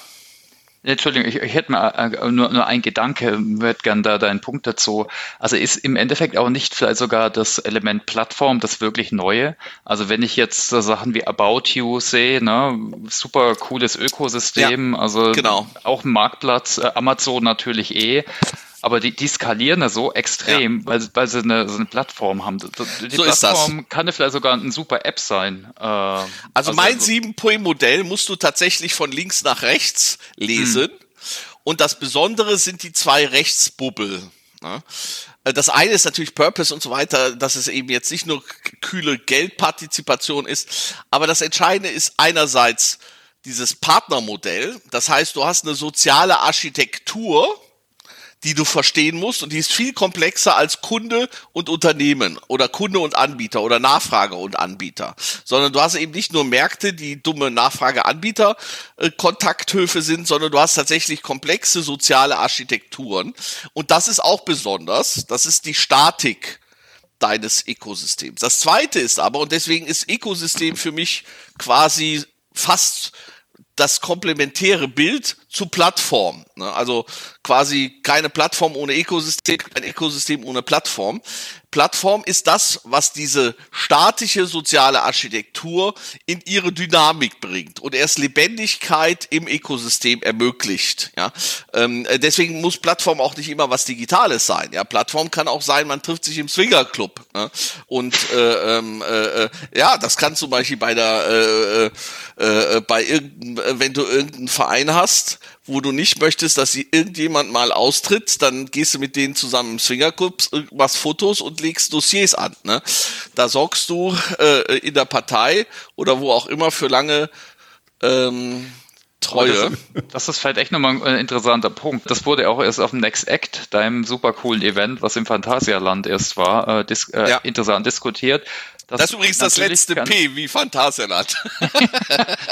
Entschuldigung, ich, ich hätte mal äh, nur, nur ein Gedanke, würde gern da deinen Punkt dazu. Also ist im Endeffekt auch nicht vielleicht sogar das Element Plattform das wirklich Neue? Also wenn ich jetzt so Sachen wie About You sehe, ne, super cooles Ökosystem, ja, also genau. auch Marktplatz, äh, Amazon natürlich eh. Aber die, die skalieren da so extrem, ja. weil, weil sie eine, so eine Plattform haben. Die so Plattform kann ja vielleicht sogar eine super App sein. Äh, also, also mein also, 7-Point-Modell musst du tatsächlich von links nach rechts lesen. Hm. Und das Besondere sind die zwei Rechtsbubbel. Ne? Das eine ist natürlich Purpose und so weiter, dass es eben jetzt nicht nur kühle Geldpartizipation ist, aber das Entscheidende ist einerseits dieses Partnermodell. Das heißt, du hast eine soziale Architektur, die du verstehen musst und die ist viel komplexer als Kunde und Unternehmen oder Kunde und Anbieter oder Nachfrage und Anbieter, sondern du hast eben nicht nur Märkte, die dumme Nachfrage-Anbieter äh, Kontakthöfe sind, sondern du hast tatsächlich komplexe soziale Architekturen und das ist auch besonders, das ist die Statik deines Ökosystems. Das zweite ist aber, und deswegen ist Ökosystem für mich quasi fast das komplementäre Bild zu Plattform. Ne? Also quasi keine Plattform ohne Ökosystem, kein Ökosystem ohne Plattform. Plattform ist das, was diese statische soziale Architektur in ihre Dynamik bringt und erst Lebendigkeit im Ökosystem ermöglicht. Ja, ähm, deswegen muss Plattform auch nicht immer was Digitales sein. Ja, Plattform kann auch sein, man trifft sich im Swingerclub ne? und äh, ähm, äh, äh ja, das kann zum Beispiel bei der äh, äh, äh bei irgendein, wenn du irgendeinen Verein hast, wo du nicht möchtest, dass sie irgendjemand mal austritt, dann gehst du mit denen zusammen im Swingerclub, machst Fotos und legst Dossiers an. Ne? Da sorgst du äh, in der Partei oder wo auch immer für lange ähm, Treue. Das, das, ist vielleicht echt nochmal ein interessanter Punkt. Das wurde auch erst auf dem Next Act, deinem super coolen Event, was im Phantasialand erst war, äh, dis äh, ja. interessant diskutiert. Das, das ist übrigens das letzte P wie Phantasialand.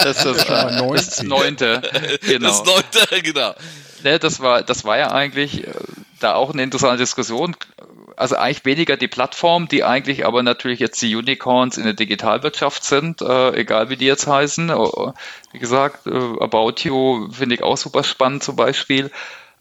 das ist das, äh, das neunte. Genau. Das neunte, genau. Ne, das war, das war ja eigentlich äh, da auch eine interessante Diskussion. Also eigentlich weniger die Plattform, die eigentlich aber natürlich jetzt die Unicorns in der Digitalwirtschaft sind, äh, egal wie die jetzt heißen. Uh, wie gesagt, uh, About You finde ich auch super spannend zum Beispiel.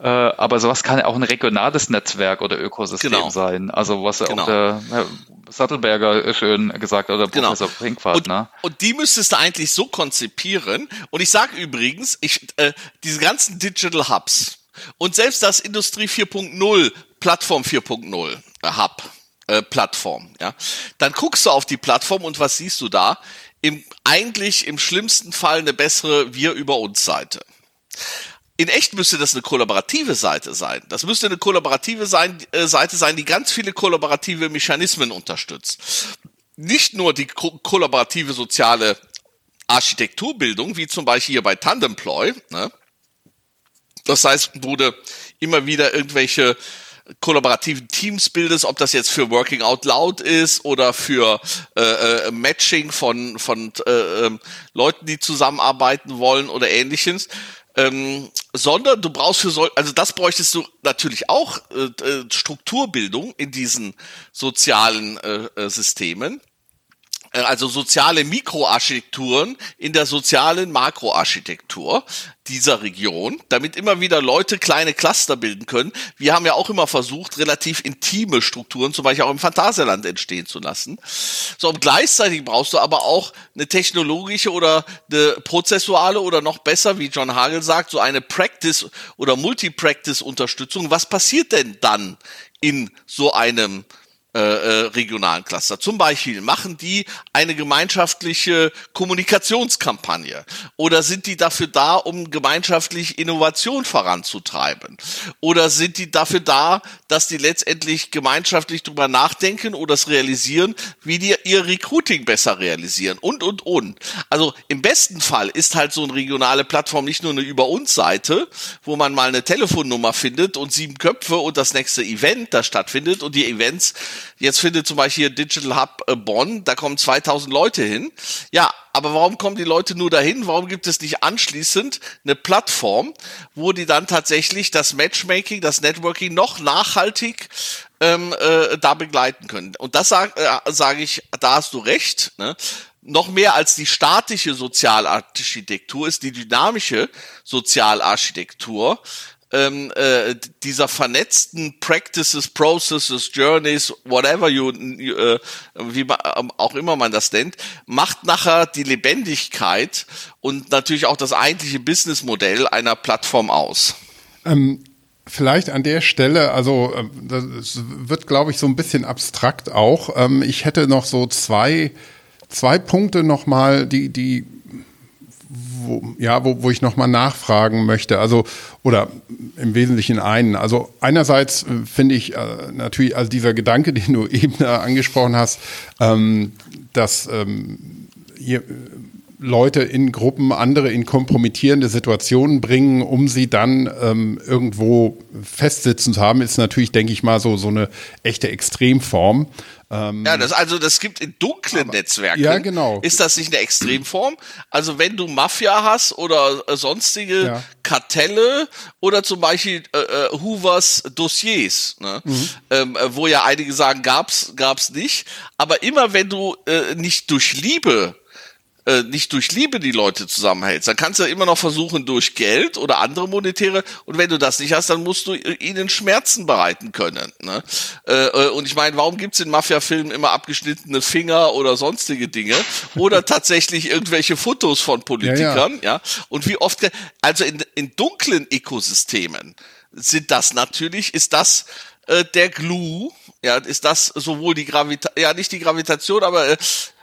Äh, aber sowas kann ja auch ein regionales Netzwerk oder Ökosystem genau. sein. Also was genau. auch der Herr Sattelberger schön gesagt hat, oder genau. Professor Pinkwart. Und, ne? und die müsstest du eigentlich so konzipieren. Und ich sage übrigens, ich, äh, diese ganzen Digital Hubs und selbst das Industrie 4.0, Plattform 4.0 äh, Hub, äh, Plattform, ja, dann guckst du auf die Plattform und was siehst du da? Im, eigentlich im schlimmsten Fall eine bessere Wir über uns Seite in echt müsste das eine kollaborative Seite sein. Das müsste eine kollaborative sein, äh, Seite sein, die ganz viele kollaborative Mechanismen unterstützt. Nicht nur die ko kollaborative soziale Architekturbildung, wie zum Beispiel hier bei Tandemploy. Ne? Das heißt, wurde immer wieder irgendwelche kollaborativen Teams bildest, ob das jetzt für Working Out Loud ist oder für äh, äh, Matching von, von äh, äh, Leuten, die zusammenarbeiten wollen oder ähnliches ähm, sondern du brauchst für so, also das bräuchtest du natürlich auch äh, äh, Strukturbildung in diesen sozialen äh, äh Systemen. Äh, also soziale Mikroarchitekturen in der sozialen Makroarchitektur dieser Region, damit immer wieder Leute kleine Cluster bilden können. Wir haben ja auch immer versucht, relativ intime Strukturen, zum Beispiel auch im Phantasialand entstehen zu lassen. So, und gleichzeitig brauchst du aber auch eine technologische oder eine prozessuale oder noch besser, wie John Hagel sagt, so eine Practice oder Multi-Practice-Unterstützung. Was passiert denn dann in so einem äh, äh, regionalen Cluster. Zum Beispiel machen die eine gemeinschaftliche Kommunikationskampagne oder sind die dafür da, um gemeinschaftlich Innovation voranzutreiben oder sind die dafür da, dass die letztendlich gemeinschaftlich drüber nachdenken oder es realisieren, wie die ihr Recruiting besser realisieren und und und. Also im besten Fall ist halt so eine regionale Plattform nicht nur eine über uns Seite, wo man mal eine Telefonnummer findet und sieben Köpfe und das nächste Event da stattfindet und die Events Jetzt findet zum Beispiel hier Digital Hub äh, Bonn, da kommen 2000 Leute hin. Ja, aber warum kommen die Leute nur dahin? Warum gibt es nicht anschließend eine Plattform, wo die dann tatsächlich das Matchmaking, das Networking noch nachhaltig ähm, äh, da begleiten können? Und das sage äh, sag ich, da hast du recht. Ne? noch mehr als die statische Sozialarchitektur ist die dynamische Sozialarchitektur, ähm, äh, dieser vernetzten Practices, Processes, Journeys, whatever you, äh, wie man, ähm, auch immer man das nennt, macht nachher die Lebendigkeit und natürlich auch das eigentliche Businessmodell einer Plattform aus. Ähm Vielleicht an der Stelle, also äh, das wird, glaube ich, so ein bisschen abstrakt auch. Ähm, ich hätte noch so zwei, zwei Punkte nochmal, die, die wo, ja, wo, wo ich nochmal nachfragen möchte. Also, oder im Wesentlichen einen. Also einerseits äh, finde ich äh, natürlich, also dieser Gedanke, den du eben angesprochen hast, ähm, dass ähm, hier Leute in Gruppen andere in kompromittierende Situationen bringen, um sie dann ähm, irgendwo festsitzen zu haben, ist natürlich, denke ich mal, so, so eine echte Extremform. Ähm, ja, das, also das gibt in dunklen aber, Netzwerken. Ja, genau. Ist das nicht eine Extremform? Also wenn du Mafia hast oder äh, sonstige ja. Kartelle oder zum Beispiel äh, äh, Hoovers Dossiers, ne? Mhm. Ähm, äh, wo ja einige sagen, gab's, gab's nicht. Aber immer wenn du äh, nicht durch Liebe äh, nicht durch Liebe die Leute zusammenhältst, dann kannst du immer noch versuchen durch Geld oder andere monetäre. Und wenn du das nicht hast, dann musst du ihnen Schmerzen bereiten können. Ne? Äh, äh und ich meine, warum gibt's in Mafia-Filmen immer abgeschnittene Finger oder sonstige Dinge oder tatsächlich irgendwelche Fotos von Politikern? Ja, ja. ja? Und wie oft, also in, in dunklen Ökosystemen sind das natürlich, ist das äh, der Glue, ja, ist das sowohl die Gravitation, ja, nicht die Gravitation, aber äh,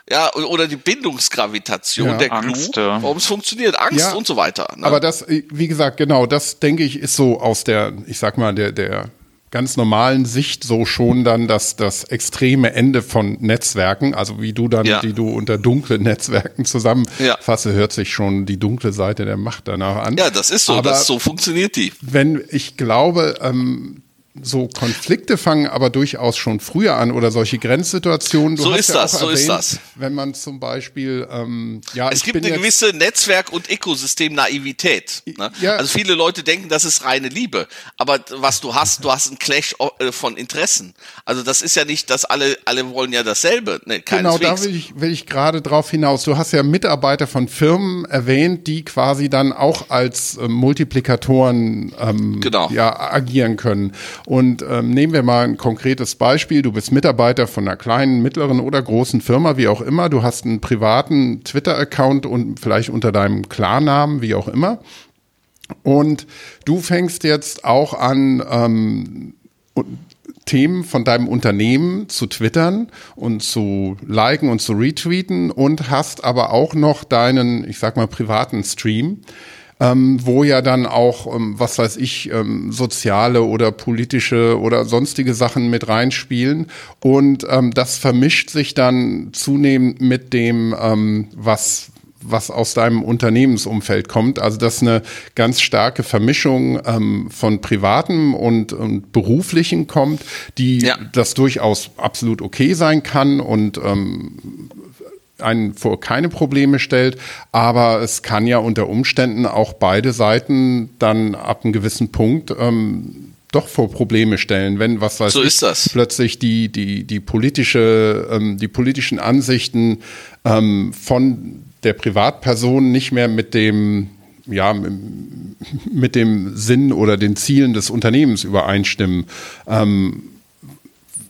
ja, oder die Bindungsgravitation ja, der Angst, Glue, ja. warum es funktioniert, Angst ja, und so weiter. Ne? Aber das, wie gesagt, genau, das denke ich, ist so aus der, ich sag mal, der, der ganz normalen Sicht so schon dann das, das extreme Ende von Netzwerken, also wie du dann, ja. die du unter dunklen Netzwerken zusammenfasse, ja. hört sich schon die dunkle Seite der Macht danach an. Ja, das ist so, Aber das, so funktioniert die. Wenn ich glaube, ähm, so Konflikte fangen aber durchaus schon früher an oder solche Grenzsituationen. Du so ist ja das, so erwähnt, ist das. Wenn man zum Beispiel, ähm, ja, es gibt eine gewisse Netzwerk- und Ökosystem-Naivität. Ne? Ja. Also viele Leute denken, das ist reine Liebe, aber was du hast, du hast einen Clash äh, von Interessen. Also das ist ja nicht, dass alle alle wollen ja dasselbe. Ne, genau, da will ich will ich gerade drauf hinaus. Du hast ja Mitarbeiter von Firmen erwähnt, die quasi dann auch als äh, Multiplikatoren ähm, genau. ja agieren können. Und ähm, nehmen wir mal ein konkretes Beispiel. Du bist Mitarbeiter von einer kleinen, mittleren oder großen Firma, wie auch immer. Du hast einen privaten Twitter-Account und vielleicht unter deinem Klarnamen, wie auch immer. Und du fängst jetzt auch an, ähm, Themen von deinem Unternehmen zu twittern und zu liken und zu retweeten und hast aber auch noch deinen, ich sag mal, privaten Stream ähm, wo ja dann auch, ähm, was weiß ich, ähm, soziale oder politische oder sonstige Sachen mit reinspielen. Und ähm, das vermischt sich dann zunehmend mit dem, ähm, was was aus deinem Unternehmensumfeld kommt. Also das ist eine ganz starke Vermischung ähm, von privatem und, und beruflichen kommt, die ja. das durchaus absolut okay sein kann und ähm, einen vor keine Probleme stellt, aber es kann ja unter Umständen auch beide Seiten dann ab einem gewissen Punkt ähm, doch vor Probleme stellen, wenn was weiß so ich, plötzlich die die die politische ähm, die politischen Ansichten ähm, von der Privatperson nicht mehr mit dem ja mit dem Sinn oder den Zielen des Unternehmens übereinstimmen. Ähm,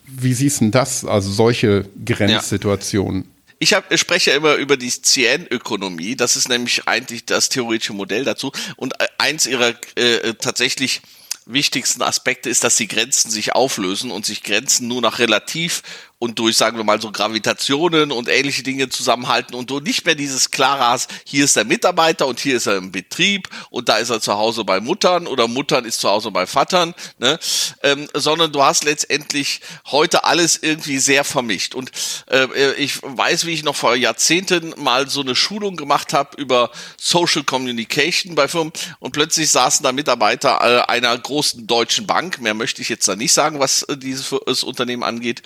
wie siehst du das? Also solche Grenzsituationen? Ja. Ich, hab, ich spreche immer über die Cyan-Ökonomie. Das ist nämlich eigentlich das theoretische Modell dazu. Und äh, eins ihrer äh, tatsächlich wichtigsten Aspekte ist, dass die Grenzen sich auflösen und sich Grenzen nur noch relativ und durch, sagen wir mal, so Gravitationen und ähnliche Dinge zusammenhalten und du nicht mehr dieses klare hast, hier ist der Mitarbeiter und hier ist er im Betrieb und da ist er zu Hause bei Muttern oder Muttern ist zu Hause bei Vatern, ne? Ähm, sondern du hast letztendlich heute alles irgendwie sehr vermischt. Und äh, ich weiß, wie ich noch vor Jahrzehnten mal so eine Schulung gemacht habe über Social Communication bei Firmen und plötzlich saßen da Mitarbeiter äh, einer großen deutschen Bank, mehr möchte ich jetzt da nicht sagen, was äh, dieses Unternehmen angeht,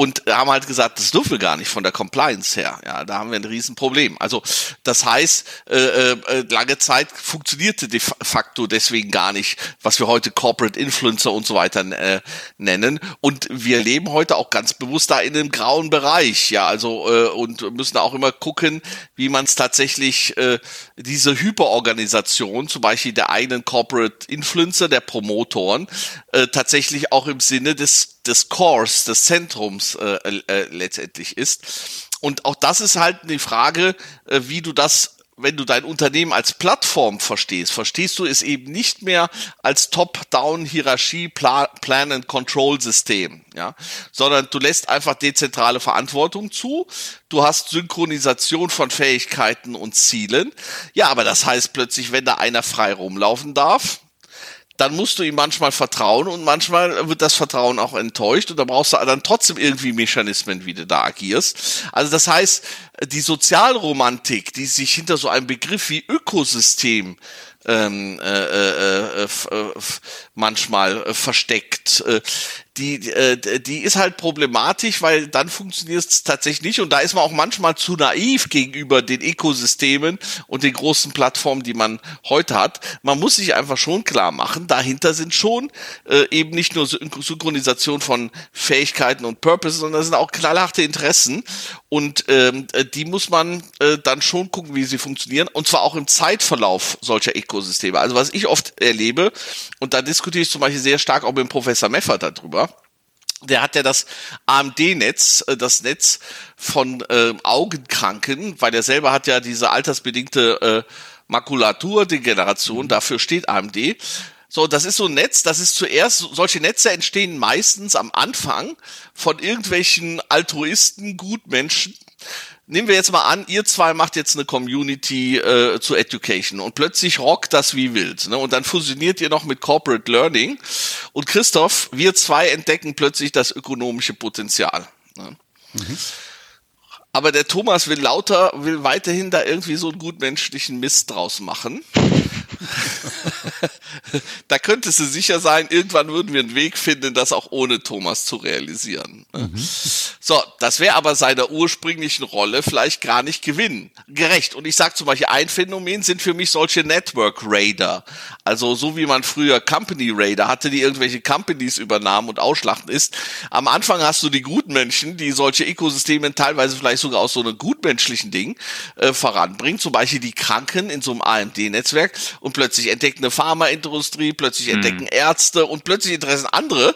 und haben halt gesagt, das dürfen wir gar nicht von der Compliance her. Ja, da haben wir ein Riesenproblem. Also das heißt, äh, äh, lange Zeit funktionierte de facto deswegen gar nicht, was wir heute Corporate Influencer und so weiter äh, nennen. Und wir leben heute auch ganz bewusst da in einem grauen Bereich. Ja, also äh, und müssen auch immer gucken, wie man es tatsächlich äh, diese Hyperorganisation, zum Beispiel der eigenen Corporate Influencer, der Promotoren, äh, tatsächlich auch im Sinne des des Cores, des Zentrums äh, äh, letztendlich ist. Und auch das ist halt eine Frage, äh, wie du das wenn du dein Unternehmen als Plattform verstehst, verstehst du es eben nicht mehr als Top-Down-Hierarchie, Plan and Control-System, ja, sondern du lässt einfach dezentrale Verantwortung zu. Du hast Synchronisation von Fähigkeiten und Zielen. Ja, aber das heißt plötzlich, wenn da einer frei rumlaufen darf, dann musst du ihm manchmal vertrauen und manchmal wird das Vertrauen auch enttäuscht und da brauchst du dann trotzdem irgendwie Mechanismen, wie du da agierst. Also das heißt, die Sozialromantik, die sich hinter so einem Begriff wie Ökosystem äh, äh, äh, äh manchmal versteckt, äh, die, äh, die ist halt problematisch, weil dann funktioniert es tatsächlich nicht und da ist man auch manchmal zu naiv gegenüber den Ökosystemen und den großen Plattformen, die man heute hat. Man muss sich einfach schon klar machen, dahinter sind schon äh, eben nicht nur Synchronisation von Fähigkeiten und Purpose, sondern das sind auch knallharte Interessen und ähm, äh, die muss man äh, dann schon gucken, wie sie funktionieren und zwar auch im Zeitverlauf solcher Ökosysteme. Also was ich oft erlebe und da diskutiere ich zum Beispiel sehr stark auch mit dem Professor Meffer darüber, der hat ja das AMD-Netz, äh, das Netz von äh, Augenkranken, weil er selber hat ja diese altersbedingte äh, Makulaturdegeneration, dafür steht AMD. So, das ist so ein Netz, das ist zuerst, solche Netze entstehen meistens am Anfang von irgendwelchen Altruisten, Gutmenschen, nehmen wir jetzt mal an, ihr zwei macht jetzt eine Community äh, zu Education und plötzlich rockt das wie wild. Ne? Und dann fusioniert ihr noch mit Corporate Learning. Und Christoph, wir zwei entdecken plötzlich das ökonomische Potenzial. Ne? Mhm. Aber der Thomas will lauter, will weiterhin da irgendwie so einen gutmenschlichen Mist draus machen. da könntest du sicher sein, irgendwann würden wir einen Weg finden, das auch ohne Thomas zu realisieren. Mhm. So, das wäre aber seiner ursprünglichen Rolle vielleicht gar nicht gewinnen. Gerecht. Und ich sage zum Beispiel, ein Phänomen sind für mich solche Network Raider. Also so wie man früher Company Raider hatte, die irgendwelche Companies übernahmen und ausschlachten ist. Am Anfang hast du die guten Menschen, die solche Ökosysteme teilweise vielleicht sogar aus so einem gutmenschlichen Ding äh, voranbringen. Zum Beispiel die Kranken in so einem AMD-Netzwerk und plötzlich entdeckt eine Pharmaindustrie, plötzlich hm. entdecken Ärzte und plötzlich interessieren andere.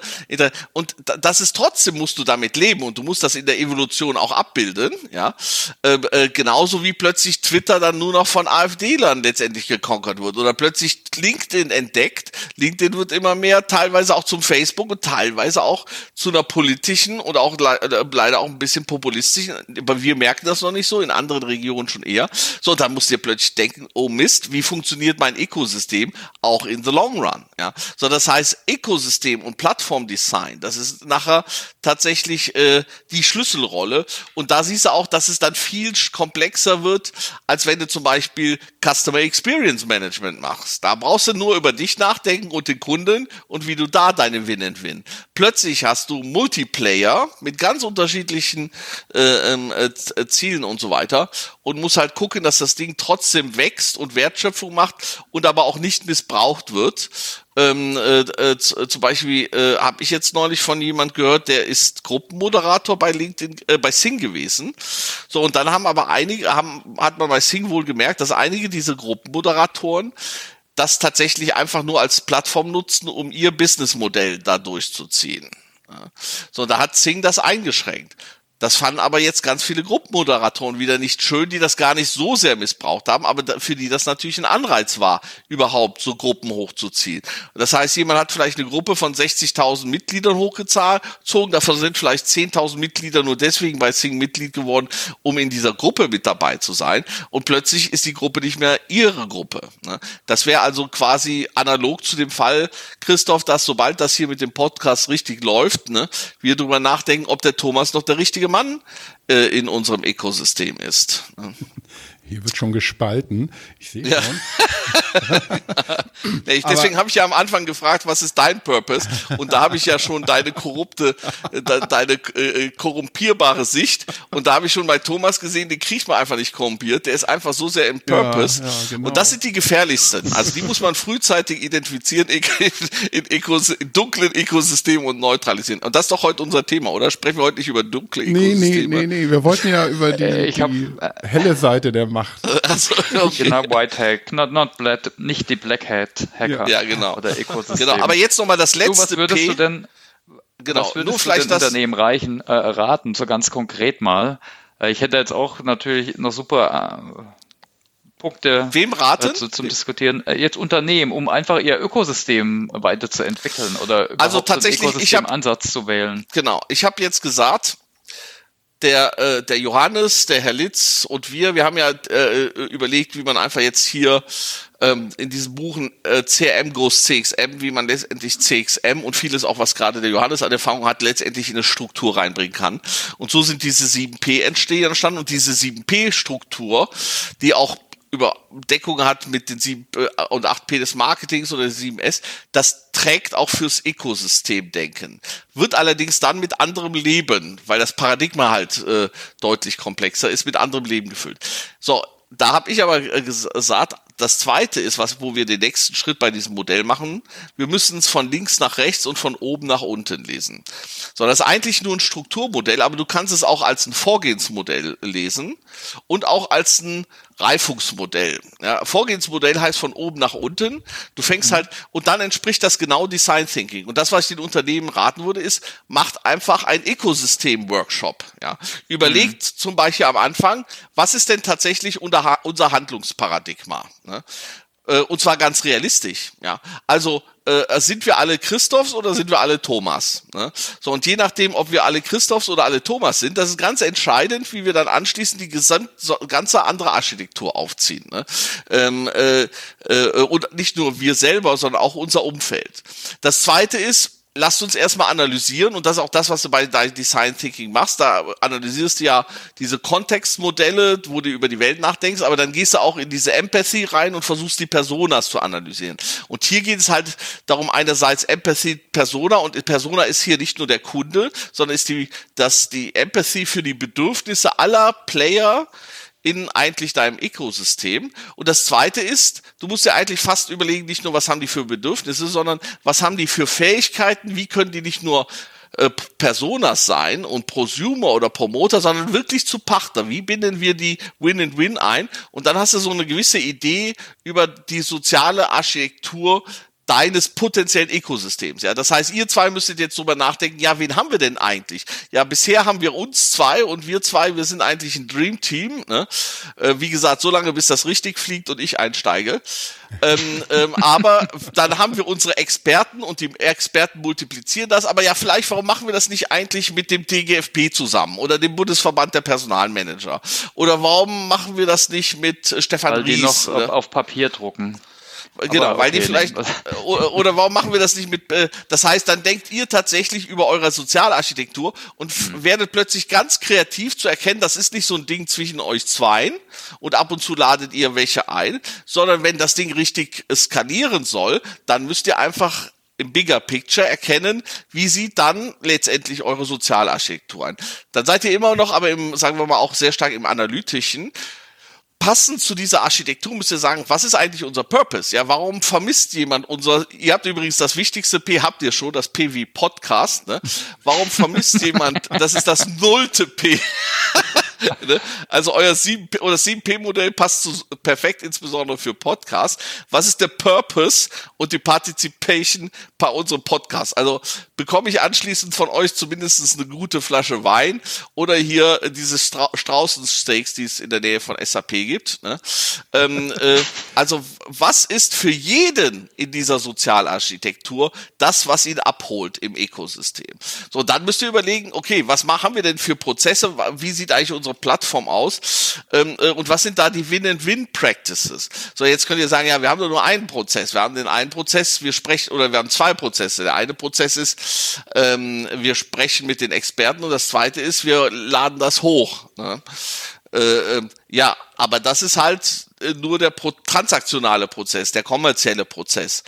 Und das ist trotzdem musst du damit leben und du musst das in der Evolution auch abbilden, ja. Äh, äh, genauso wie plötzlich Twitter dann nur noch von AfD-Lern letztendlich gekonkert wird oder plötzlich LinkedIn entdeckt. LinkedIn wird immer mehr, teilweise auch zum Facebook und teilweise auch zu einer politischen oder auch äh, leider auch ein bisschen populistischen. Aber wir merken das noch nicht so, in anderen Regionen schon eher. So, dann musst du dir plötzlich denken, oh Mist, wie funktioniert mein Ökosystem auch in the long run? Ja, so das heißt Ökosystem und Plattformdesign, das ist nachher tatsächlich äh, die Schlüsselrolle. Und da siehst du auch, dass es dann viel komplexer wird, als wenn du zum Beispiel Customer Experience Management machst. Da brauchst du nur über dich nachdenken und den Kunden und wie du da deine Win and Win. Plötzlich hast du Multiplayer mit ganz unterschiedlichen äh, ähm, äh, äh, Zielen und so weiter und musst halt gucken, dass das Ding trotzdem wächst und Wertschöpfung macht und aber auch nicht missbraucht wird. Ähm, äh, äh, zum Beispiel äh, habe ich jetzt neulich von jemand gehört, der ist Gruppenmoderator bei LinkedIn, äh, bei Sing gewesen. So und dann haben aber einige, haben, hat man bei Sing wohl gemerkt, dass einige dieser Gruppenmoderatoren das tatsächlich einfach nur als Plattform nutzen, um ihr Businessmodell da durchzuziehen. So, da hat Sing das eingeschränkt. Das fanden aber jetzt ganz viele Gruppenmoderatoren wieder nicht schön, die das gar nicht so sehr missbraucht haben, aber für die das natürlich ein Anreiz war, überhaupt so Gruppen hochzuziehen. Das heißt, jemand hat vielleicht eine Gruppe von 60.000 Mitgliedern hochgezogen, davon sind vielleicht 10.000 Mitglieder nur deswegen bei Sing Mitglied geworden, um in dieser Gruppe mit dabei zu sein. Und plötzlich ist die Gruppe nicht mehr ihre Gruppe. Ne? Das wäre also quasi analog zu dem Fall, Christoph, dass sobald das hier mit dem Podcast richtig läuft, ne, wir darüber nachdenken, ob der Thomas noch der richtige Mann äh, in unserem Ökosystem ist. Hier wird schon gespalten. Ich sehe ja. schon. nee, deswegen habe ich ja am Anfang gefragt, was ist dein Purpose? Und da habe ich ja schon deine korrupte, deine äh, korrumpierbare Sicht. Und da habe ich schon bei Thomas gesehen, den kriegt man einfach nicht korrumpiert. Der ist einfach so sehr im Purpose. Ja, ja, genau. Und das sind die gefährlichsten. Also die muss man frühzeitig identifizieren in, in, Ecos in dunklen Ökosystemen und neutralisieren. Und das ist doch heute unser Thema, oder? Sprechen wir heute nicht über dunkle Ökosysteme? Nee, nee, nee, nee. Wir wollten ja über die, äh, die hab, äh, helle Seite der Macht. Also, okay. Genau, White Hack, not, not black, nicht die Black Hat Hacker. Ja, genau. Oder Ecosystem. Genau, aber jetzt nochmal das letzte du, was würdest P. du denn, genau, was würdest nur vielleicht du denn das Unternehmen reichen, äh, raten, so ganz konkret mal? Äh, ich hätte jetzt auch natürlich noch super äh, Punkte Wem raten? Äh, zu, zum Diskutieren. Äh, jetzt Unternehmen, um einfach ihr Ökosystem weiterzuentwickeln oder überhaupt also tatsächlich, einen Ökosystem-Ansatz zu wählen. Genau, ich habe jetzt gesagt, der, äh, der Johannes, der Herr Litz und wir, wir haben ja äh, überlegt, wie man einfach jetzt hier ähm, in diesem Buchen äh, CRM groß CXM, wie man letztendlich CXM und vieles auch, was gerade der Johannes an Erfahrung hat, letztendlich in eine Struktur reinbringen kann. Und so sind diese 7P entstehen entstanden und diese 7P-Struktur, die auch Überdeckung hat mit den 7 äh, und 8P des Marketings oder 7S, das prägt auch fürs Ökosystemdenken. Wird allerdings dann mit anderem Leben, weil das Paradigma halt äh, deutlich komplexer ist, mit anderem Leben gefüllt. So, da habe ich aber äh, gesagt, das zweite ist, was, wo wir den nächsten Schritt bei diesem Modell machen. Wir müssen es von links nach rechts und von oben nach unten lesen. So, das ist eigentlich nur ein Strukturmodell, aber du kannst es auch als ein Vorgehensmodell lesen und auch als ein Reifungsmodell. Ja, Vorgehensmodell heißt von oben nach unten. Du fängst mhm. halt, und dann entspricht das genau Design Thinking. Und das, was ich den Unternehmen raten würde, ist, macht einfach ein Ökosystem-Workshop. Ja. Überlegt mhm. zum Beispiel am Anfang, was ist denn tatsächlich unser Handlungsparadigma? Ne? Äh, und zwar ganz realistisch. Ja, also äh, sind wir alle Christophs oder sind wir alle Thomas? Ne? So und je nachdem, ob wir alle Christophs oder alle Thomas sind, das ist ganz entscheidend, wie wir dann anschließend die gesamt, so, ganze andere Architektur aufziehen. Ne? Ähm, äh, äh, und nicht nur wir selber, sondern auch unser Umfeld. Das Zweite ist lasst uns erstmal analysieren und das ist auch das, was du bei Design Thinking machst. Da analysierst du ja diese Kontextmodelle, wo du über die Welt nachdenkst, aber dann gehst du auch in diese Empathy rein und versuchst die Personas zu analysieren. Und hier geht es halt darum, einerseits Empathy, Persona und Persona ist hier nicht nur der Kunde, sondern ist die, dass die Empathy für die Bedürfnisse aller Player in eigentlich deinem Ökosystem. Und das zweite ist, du musst dir eigentlich fast überlegen, nicht nur, was haben die für Bedürfnisse, sondern was haben die für Fähigkeiten, wie können die nicht nur äh, Personas sein und Prosumer oder Promoter, sondern wirklich zu Pachter. Wie binden wir die Win-and-Win ein? Und dann hast du so eine gewisse Idee über die soziale Architektur deines potenziellen Ökosystems. Ja, das heißt, ihr zwei müsstet jetzt drüber nachdenken, ja, wen haben wir denn eigentlich? Ja, bisher haben wir uns zwei und wir zwei, wir sind eigentlich ein Dream Team. Ne? Äh, wie gesagt, so lange bis das richtig fliegt und ich einsteige. ähm, ähm, aber dann haben wir unsere Experten und die Experten multiplizieren das. Aber ja, vielleicht, warum machen wir das nicht eigentlich mit dem TGFP zusammen oder dem Bundesverband der Personalmanager? Oder warum machen wir das nicht mit Stefan Weil Ries? Die noch auf, auf Papier drucken. Genau, okay, weil die vielleicht, äh, oder warum machen wir das nicht mit, äh, das heißt, dann denkt ihr tatsächlich über eure Sozialarchitektur und hm. werdet plötzlich ganz kreativ zu erkennen, das ist nicht so ein Ding zwischen euch zweien und ab und zu ladet ihr welche ein, sondern wenn das Ding richtig skalieren soll, dann müsst ihr einfach im Bigger Picture erkennen, wie sieht dann letztendlich eure Sozialarchitektur ein. Dann seid ihr immer noch, aber im, sagen wir mal, auch sehr stark im Analytischen passend zu dieser Architektur müsst ihr sagen, was ist eigentlich unser Purpose? Ja, warum vermisst jemand unser, ihr habt übrigens das wichtigste P, habt ihr schon, das P wie Podcast, ne? Warum vermisst jemand, das ist das nullte P. Ne? Also euer 7 oder 7P-Modell passt zu, perfekt, insbesondere für Podcasts. Was ist der Purpose und die Participation bei unserem Podcast? Also bekomme ich anschließend von euch zumindest eine gute Flasche Wein oder hier diese Stra Straußensteaks, die es in der Nähe von SAP gibt. Ne? Ähm, äh, also was ist für jeden in dieser Sozialarchitektur das, was ihn abholt im Ökosystem? So, dann müsst ihr überlegen, okay, was machen wir denn für Prozesse? Wie sieht eigentlich unsere Plattform aus? Ähm, äh, und was sind da die Win-and-Win-Practices? So, jetzt könnt ihr sagen, ja, wir haben nur einen Prozess. Wir haben den einen Prozess, wir sprechen, oder wir haben zwei Prozesse. Der eine Prozess ist, ähm, wir sprechen mit den Experten und das zweite ist, wir laden das hoch. Ne? Äh, äh, ja, aber das ist halt äh, nur der transaktionale Prozess, der kommerzielle Prozess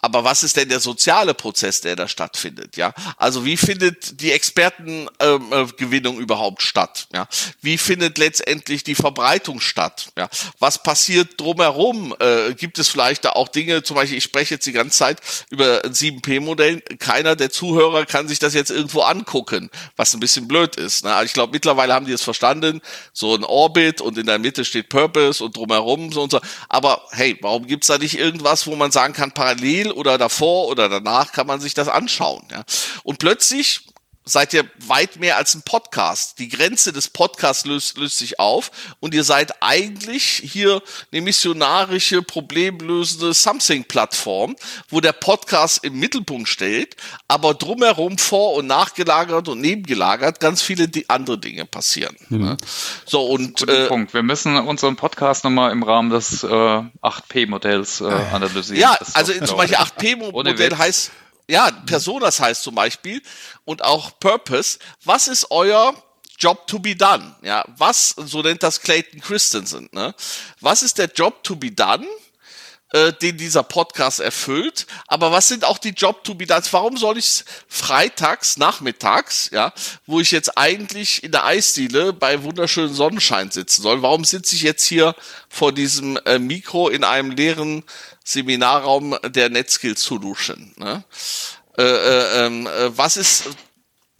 aber was ist denn der soziale Prozess, der da stattfindet? Ja, also wie findet die Expertengewinnung ähm, äh, überhaupt statt? Ja, wie findet letztendlich die Verbreitung statt? Ja, was passiert drumherum? Äh, gibt es vielleicht da auch Dinge? Zum Beispiel, ich spreche jetzt die ganze Zeit über ein 7P-Modell. Keiner der Zuhörer kann sich das jetzt irgendwo angucken, was ein bisschen blöd ist. Ne? Also ich glaube, mittlerweile haben die es verstanden. So ein Orbit und in der Mitte steht Purpose und drumherum so und so. Aber hey, warum gibt's da nicht irgendwas, wo man sagen kann, parallel oder davor oder danach kann man sich das anschauen. Ja. Und plötzlich seid ihr weit mehr als ein Podcast. Die Grenze des Podcasts löst, löst sich auf und ihr seid eigentlich hier eine missionarische, problemlösende Something-Plattform, wo der Podcast im Mittelpunkt steht, aber drumherum vor- und nachgelagert und nebengelagert ganz viele andere Dinge passieren. Mhm. So und äh, Punkt. Wir müssen unseren Podcast nochmal im Rahmen des äh, 8P-Modells äh, analysieren. Ja, also zum Beispiel 8P-Modell heißt ja, Personas heißt zum Beispiel und auch Purpose. Was ist euer Job to be done? Ja, was, so nennt das Clayton Christensen, ne? Was ist der Job to be done? Äh, den dieser Podcast erfüllt. Aber was sind auch die Job to be done? Warum soll ich freitags, nachmittags, ja, wo ich jetzt eigentlich in der Eisdiele bei wunderschönen Sonnenschein sitzen soll, warum sitze ich jetzt hier vor diesem äh, Mikro in einem leeren Seminarraum der NetSkills Solution? Ne? Äh, äh, ähm, äh, was ist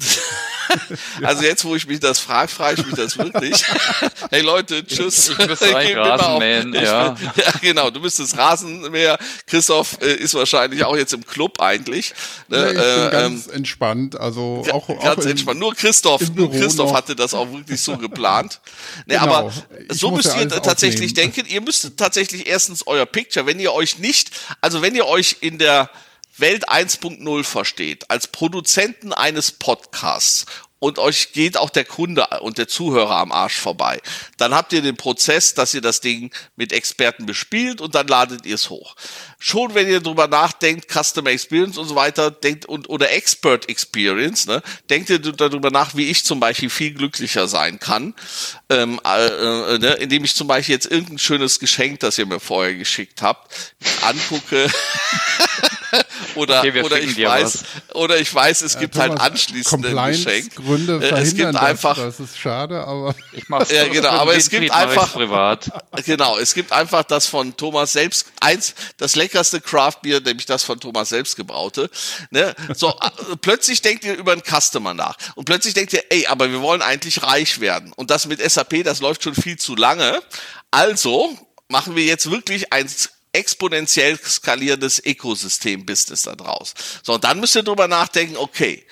also jetzt, wo ich mich das frage, frage ich mich das wirklich. hey Leute, tschüss. Ich, ich müsste eigentlich Rasenmähen, ja. ja. genau, du müsstest Rasenmäher. Christoph äh, ist wahrscheinlich auch jetzt im Club eigentlich. Ne? Ja, ich bin äh, ganz ähm, entspannt, also auch, ganz auch entspannt. Nur Christoph, nur Christoph noch. hatte das auch wirklich so geplant. Nee, genau. aber ich so müsst ihr tatsächlich aufnehmen. denken. Ihr müsst tatsächlich erstens euer Picture, wenn ihr euch nicht, also wenn ihr euch in der Welt 1.0 versteht, als Produzenten eines Podcasts und euch geht auch der Kunde und der Zuhörer am Arsch vorbei. Dann habt ihr den Prozess, dass ihr das Ding mit Experten bespielt und dann ladet ihr es hoch. Schon wenn ihr drüber nachdenkt, Customer Experience und so weiter, denkt und oder Expert Experience, ne, denkt ihr darüber nach, wie ich zum Beispiel viel glücklicher sein kann, ähm, äh, äh, ne, indem ich zum Beispiel jetzt irgendein schönes Geschenk, das ihr mir vorher geschickt habt, angucke. oder okay, oder ich weiß was. oder ich weiß, es gibt halt anschließend ein Geschenk. Gründe äh, es gibt einfach das, das ist schade, aber ich mach's ja genau, aber es gibt einfach privat. Genau, es gibt einfach das von Thomas selbst eins das leckerste Craft Beer, nämlich das von Thomas selbst gebraute. Ne? So äh, plötzlich denkt ihr über einen Customer nach und plötzlich denkt ihr, ey, aber wir wollen eigentlich reich werden und das mit SAP, das läuft schon viel zu lange. Also machen wir jetzt wirklich eins exponentiell skalierendes Ökosystem-Business da draus. So, und dann müsst ihr drüber nachdenken, okay,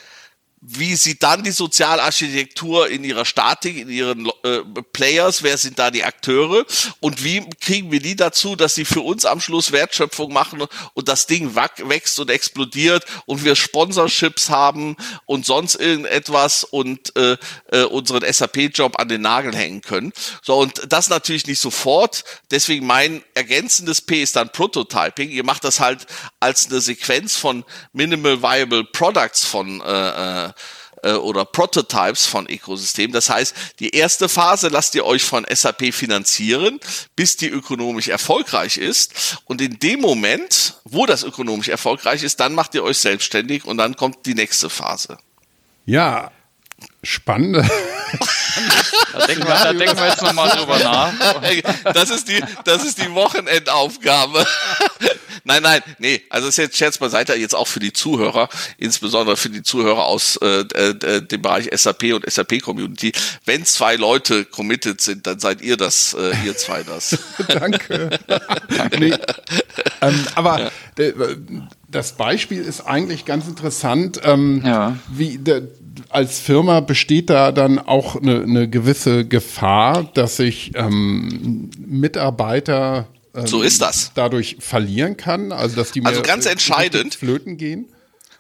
wie sieht dann die Sozialarchitektur in ihrer Statik, in ihren äh, Players, wer sind da die Akteure und wie kriegen wir die dazu, dass sie für uns am Schluss Wertschöpfung machen und das Ding wächst und explodiert und wir Sponsorships haben und sonst irgendetwas und äh, äh, unseren SAP-Job an den Nagel hängen können. So, und das natürlich nicht sofort, deswegen mein ergänzendes P ist dann Prototyping. Ihr macht das halt als eine Sequenz von Minimal Viable Products von äh, äh oder Prototypes von Ökosystemen. Das heißt, die erste Phase lasst ihr euch von SAP finanzieren, bis die ökonomisch erfolgreich ist. Und in dem Moment, wo das ökonomisch erfolgreich ist, dann macht ihr euch selbstständig und dann kommt die nächste Phase. Ja, spannend. da, denken wir, da denken wir jetzt nochmal drüber nach. Das ist die, das ist die Wochenendaufgabe. Nein, nein, nee, also ist jetzt Scherz beiseite, jetzt auch für die Zuhörer, insbesondere für die Zuhörer aus äh, äh, dem Bereich SAP und SAP-Community. Wenn zwei Leute committed sind, dann seid ihr das, äh, ihr zwei das. Danke. nee, ähm, aber ja. das Beispiel ist eigentlich ganz interessant, ähm, ja. wie der, als Firma besteht da dann auch eine, eine gewisse Gefahr, dass sich ähm, Mitarbeiter ähm, so ist das. dadurch verlieren kann, also dass die also ganz entscheidend flöten gehen.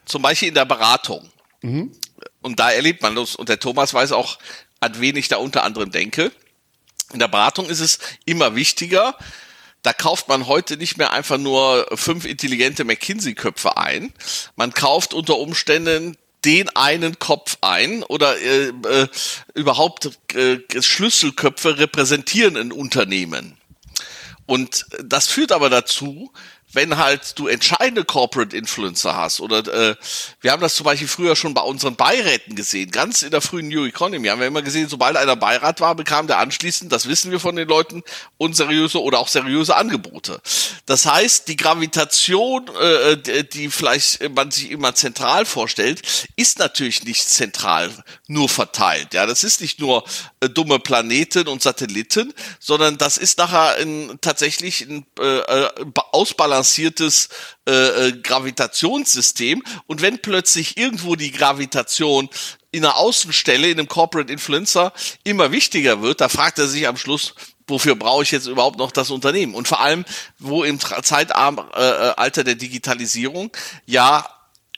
Zum Beispiel in der Beratung. Mhm. Und da erlebt man das. Und der Thomas weiß auch, an wen ich da unter anderem denke. In der Beratung ist es immer wichtiger, da kauft man heute nicht mehr einfach nur fünf intelligente McKinsey-Köpfe ein. Man kauft unter Umständen den einen Kopf ein oder äh, äh, überhaupt äh, Schlüsselköpfe repräsentieren ein Unternehmen. Und das führt aber dazu, wenn halt du entscheidende Corporate Influencer hast oder äh, wir haben das zum Beispiel früher schon bei unseren Beiräten gesehen, ganz in der frühen New Economy haben wir immer gesehen, sobald einer Beirat war, bekam der anschließend, das wissen wir von den Leuten, unseriöse oder auch seriöse Angebote. Das heißt, die Gravitation, äh, die vielleicht man sich immer zentral vorstellt, ist natürlich nicht zentral nur verteilt. Ja, das ist nicht nur äh, dumme Planeten und Satelliten, sondern das ist nachher ein, tatsächlich ein äh, äh ausbalanciertes ausbalanciertes äh, äh, Gravitationssystem. Und wenn plötzlich irgendwo die Gravitation in einer Außenstelle, in einem Corporate Influencer immer wichtiger wird, da fragt er sich am Schluss, wofür brauche ich jetzt überhaupt noch das Unternehmen? Und vor allem, wo im Zeitalter äh, der Digitalisierung ja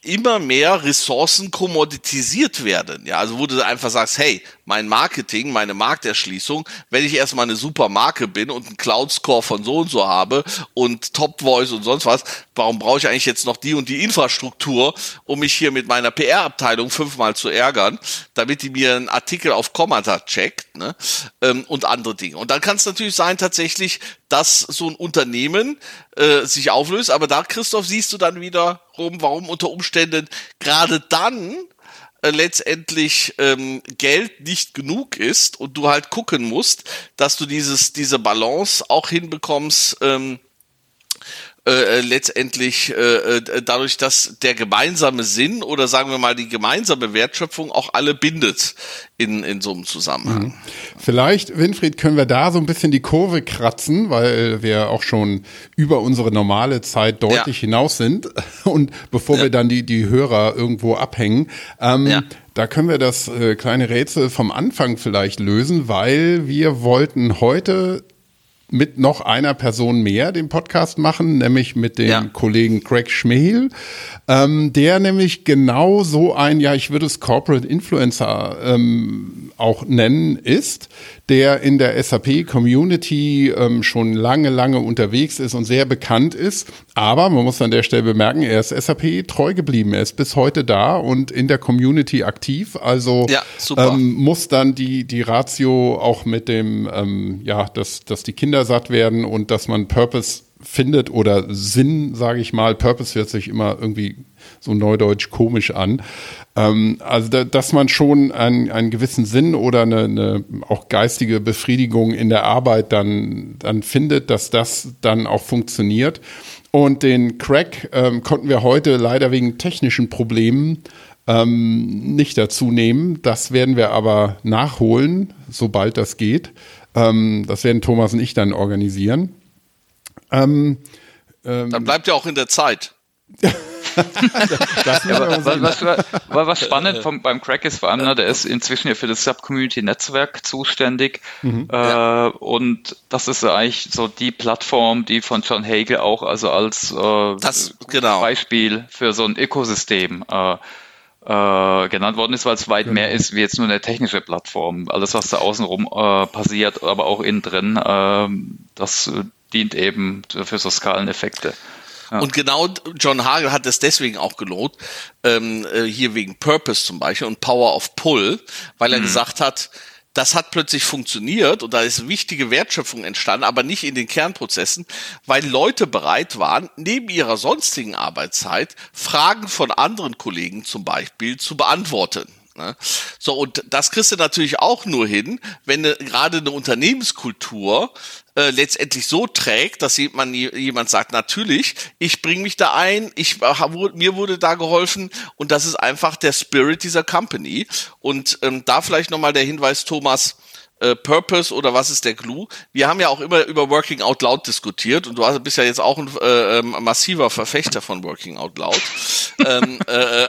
immer mehr Ressourcen kommoditisiert werden. Ja, also wo du einfach sagst, hey, mein Marketing, meine Markterschließung, wenn ich erstmal eine super Marke bin und einen Cloud-Score von so und so habe und Top Voice und sonst was, warum brauche ich eigentlich jetzt noch die und die Infrastruktur, um mich hier mit meiner PR-Abteilung fünfmal zu ärgern, damit die mir einen Artikel auf Kommata checkt ne? Ähm, und andere Dinge. Und dann kann es natürlich sein tatsächlich, dass so ein Unternehmen äh, sich auflöst, aber da, Christoph, siehst du dann wieder rum, warum unter Umständen gerade dann äh, letztendlich ähm, Geld nicht genug ist und du halt gucken musst, dass du dieses diese Balance auch hinbekommst. Ähm, äh, äh, letztendlich äh, äh, dadurch, dass der gemeinsame Sinn oder sagen wir mal die gemeinsame Wertschöpfung auch alle bindet in, in so einem Zusammenhang. Mhm. Vielleicht, Winfried, können wir da so ein bisschen die Kurve kratzen, weil wir auch schon über unsere normale Zeit deutlich ja. hinaus sind. Und bevor ja. wir dann die, die Hörer irgendwo abhängen, ähm, ja. Da können wir das äh, kleine Rätsel vom Anfang vielleicht lösen, weil wir wollten heute mit noch einer Person mehr den Podcast machen, nämlich mit dem ja. Kollegen Craig Schmehl, ähm, der nämlich genau so ein, ja, ich würde es Corporate Influencer ähm, auch nennen, ist, der in der SAP-Community ähm, schon lange, lange unterwegs ist und sehr bekannt ist. Aber man muss an der Stelle bemerken, er ist SAP treu geblieben. Er ist bis heute da und in der Community aktiv. Also ja, ähm, muss dann die, die Ratio auch mit dem, ähm, ja, dass, dass die Kinder satt werden und dass man Purpose findet oder Sinn, sage ich mal. Purpose hört sich immer irgendwie so neudeutsch komisch an. Ähm, also, da, dass man schon einen, einen gewissen Sinn oder eine, eine auch geistige Befriedigung in der Arbeit dann, dann findet, dass das dann auch funktioniert. Und den Crack ähm, konnten wir heute leider wegen technischen Problemen ähm, nicht dazu nehmen. Das werden wir aber nachholen, sobald das geht. Ähm, das werden Thomas und ich dann organisieren. Ähm, ähm, dann bleibt ja auch in der Zeit. das ja, was, was, was, spannend vom, beim Crack ist vor allem, ne, der ist inzwischen ja für das Sub-Community-Netzwerk zuständig mhm. äh, ja. und das ist eigentlich so die Plattform, die von John Hagel auch also als äh, das, genau. Beispiel für so ein Ökosystem äh, äh, genannt worden ist, weil es weit genau. mehr ist wie jetzt nur eine technische Plattform. Alles, was da außenrum äh, passiert, aber auch innen drin, äh, das dient eben für so Skaleneffekte. Ja. Und genau John Hagel hat es deswegen auch gelohnt, ähm, äh, hier wegen Purpose zum Beispiel und Power of Pull, weil er mhm. gesagt hat, das hat plötzlich funktioniert und da ist wichtige Wertschöpfung entstanden, aber nicht in den Kernprozessen, weil Leute bereit waren, neben ihrer sonstigen Arbeitszeit Fragen von anderen Kollegen zum Beispiel zu beantworten. Ne? So, und das kriegst du natürlich auch nur hin, wenn ne, gerade eine Unternehmenskultur äh, letztendlich so trägt, dass jemand, jemand sagt, natürlich, ich bringe mich da ein, ich, äh, mir wurde da geholfen und das ist einfach der Spirit dieser Company. Und ähm, da vielleicht nochmal der Hinweis, Thomas, äh, Purpose oder was ist der Glue? Wir haben ja auch immer über Working Out Loud diskutiert und du bist ja jetzt auch ein äh, ähm, massiver Verfechter von Working Out Loud. ähm, äh,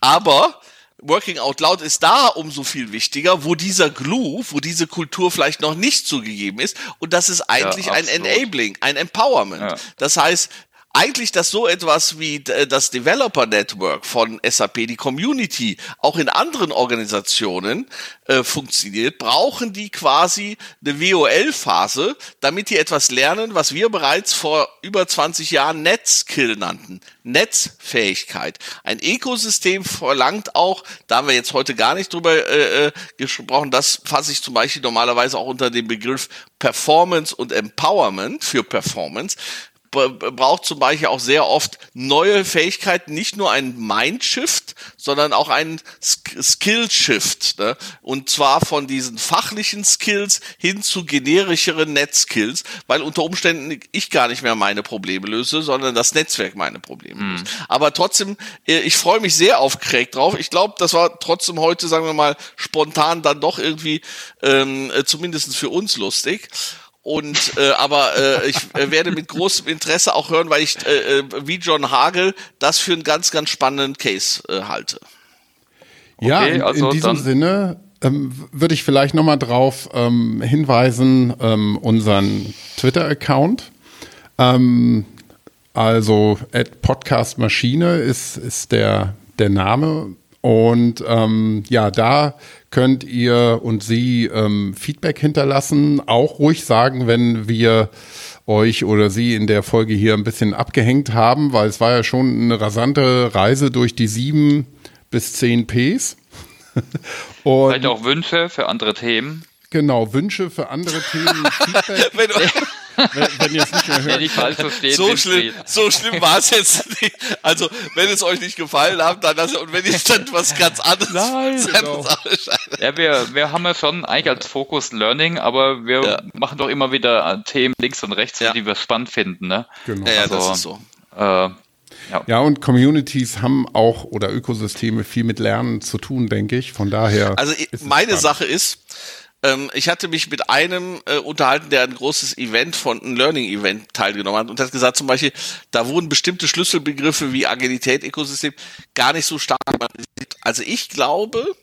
aber Working Out Loud ist da umso viel wichtiger, wo dieser Glue, wo diese Kultur vielleicht noch nicht so gegeben ist. Und das ist eigentlich ja, ein Enabling, ein Empowerment. Ja. Das heißt, eigentlich, dass so etwas wie äh, das Developer Network von SAP, die Community, auch in anderen Organisationen äh, funktioniert, brauchen die quasi eine WOL-Phase, damit die etwas lernen, was wir bereits vor über 20 Jahren Netzskill nannten. Netzfähigkeit. Ein Ökosystem verlangt auch, da haben wir jetzt heute gar nicht drüber äh, äh gesprochen, das fasse ich zum Beispiel normalerweise auch unter dem Begriff Performance und Empowerment für Performance braucht zum Beispiel auch sehr oft neue Fähigkeiten, nicht nur ein Mindshift, sondern auch ein Skill-Shift. Ne? Und zwar von diesen fachlichen Skills hin zu generischeren Netzskills, weil unter Umständen ich gar nicht mehr meine Probleme löse, sondern das Netzwerk meine Probleme mhm. löst. Aber trotzdem, äh, ich freue mich sehr auf Craig drauf. Ich glaube, das war trotzdem heute, sagen wir mal, spontan dann doch irgendwie ähm, äh, zumindest für uns lustig. Und äh, aber äh, ich äh, werde mit großem Interesse auch hören, weil ich äh, äh, wie John Hagel das für einen ganz, ganz spannenden Case äh, halte. Ja, okay, in, also in diesem Sinne ähm, würde ich vielleicht nochmal drauf ähm, hinweisen, ähm, unseren Twitter-Account. Ähm, also Podcast Maschine ist, ist der, der Name Und ähm, ja, da könnt ihr und sie ähm, Feedback hinterlassen. Auch ruhig sagen, wenn wir euch oder sie in der Folge hier ein bisschen abgehängt haben, weil es war ja schon eine rasante Reise durch die sieben bis zehn Ps. und Vielleicht auch Wünsche für andere Themen. Genau, Wünsche für andere Themen, Feedback wenn, wenn ihr es nicht mehr hört. Nicht falsch versteht, so, schlimm, so schlimm war es jetzt nicht. Also, wenn es euch nicht gefallen hat, dann lasst und wenn ihr dann was ganz anderes Nein, genau. Ja, wir, wir haben ja schon eigentlich als Fokus Learning, aber wir ja. machen doch immer wieder Themen links und rechts, ja. die wir spannend finden. Ne? Genau. Ja, also, das ist so. Äh, ja. ja, und Communities haben auch oder Ökosysteme viel mit Lernen zu tun, denke ich. Von daher. Also meine. Sache ist, ähm, ich hatte mich mit einem äh, unterhalten, der ein großes Event von einem Learning-Event teilgenommen hat und hat gesagt, zum Beispiel, da wurden bestimmte Schlüsselbegriffe wie Agilität, Ökosystem gar nicht so stark. Also ich glaube,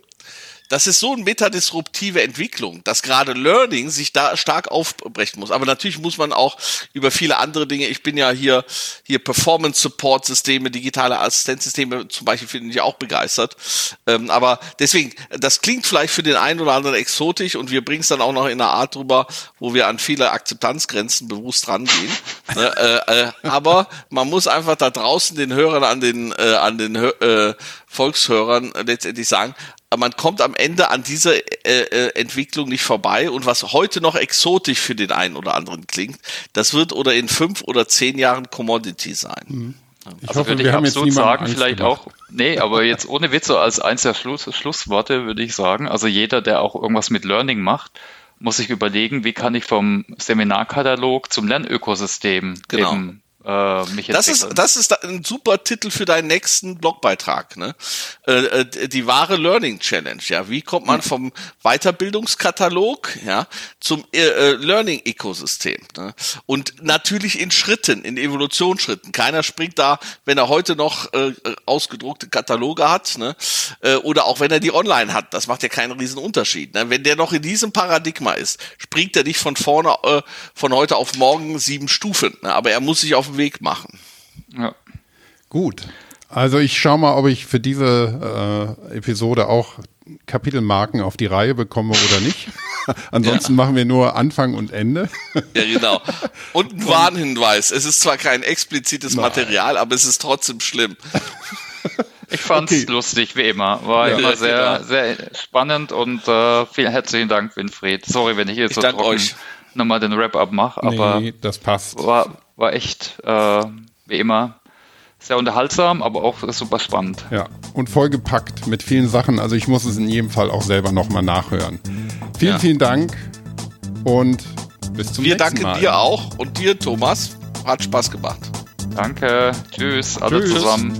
das ist so eine metadisruptive Entwicklung, dass gerade Learning sich da stark aufbrechen muss. Aber natürlich muss man auch über viele andere Dinge, ich bin ja hier, hier Performance-Support-Systeme, digitale Assistenzsysteme zum Beispiel finde ich auch begeistert. Ähm, aber deswegen, das klingt vielleicht für den einen oder anderen exotisch und wir bringen es dann auch noch in einer Art drüber, wo wir an viele Akzeptanzgrenzen bewusst rangehen. Ne, äh, äh, aber man muss einfach da draußen den Hörern an den, äh, an den äh, Volkshörern letztendlich sagen, man kommt am Ende an dieser äh, äh, Entwicklung nicht vorbei und was heute noch exotisch für den einen oder anderen klingt, das wird oder in fünf oder zehn Jahren Commodity sein. Mhm. Ich also hoffe, würde ich absolut sagen, Angst vielleicht gemacht. auch, nee, aber jetzt ohne Witze als eins der Schluss, Schlussworte würde ich sagen, also jeder, der auch irgendwas mit Learning macht, muss sich überlegen, wie kann ich vom Seminarkatalog zum Lernökosystem genau. eben äh, mich das ist das ist ein super Titel für deinen nächsten Blogbeitrag, ne? Äh, äh, die wahre Learning Challenge, ja. Wie kommt man vom Weiterbildungskatalog, ja, zum äh, äh Learning Ökosystem? Ne? Und natürlich in Schritten, in Evolutionsschritten. Keiner springt da, wenn er heute noch äh, ausgedruckte Kataloge hat, ne? Äh, oder auch wenn er die online hat. Das macht ja keinen riesen Unterschied. Ne? Wenn der noch in diesem Paradigma ist, springt er nicht von vorne äh, von heute auf morgen sieben Stufen. Ne? Aber er muss sich auf den Weg machen. Ja. Gut. Also ich schaue mal, ob ich für diese äh, Episode auch Kapitelmarken auf die Reihe bekomme oder nicht. Ansonsten ja. machen wir nur Anfang und Ende. ja, genau. Und ein Warnhinweis. Es ist zwar kein explizites Nein. Material, aber es ist trotzdem schlimm. Ich fand's okay. lustig, wie immer. War ja, immer sehr, genau. sehr spannend und äh, vielen herzlichen Dank, Winfried. Sorry, wenn ich hier ich so trocken nochmal den Wrap-up mache, aber nee, das passt. War, war echt, äh, wie immer, sehr unterhaltsam, aber auch super spannend. Ja, und vollgepackt mit vielen Sachen. Also ich muss es in jedem Fall auch selber nochmal nachhören. Vielen, ja. vielen Dank und bis zum Wir nächsten Mal. Wir danken dir auch und dir, Thomas. Hat Spaß gemacht. Danke. Tschüss. Alle Tschüss. zusammen.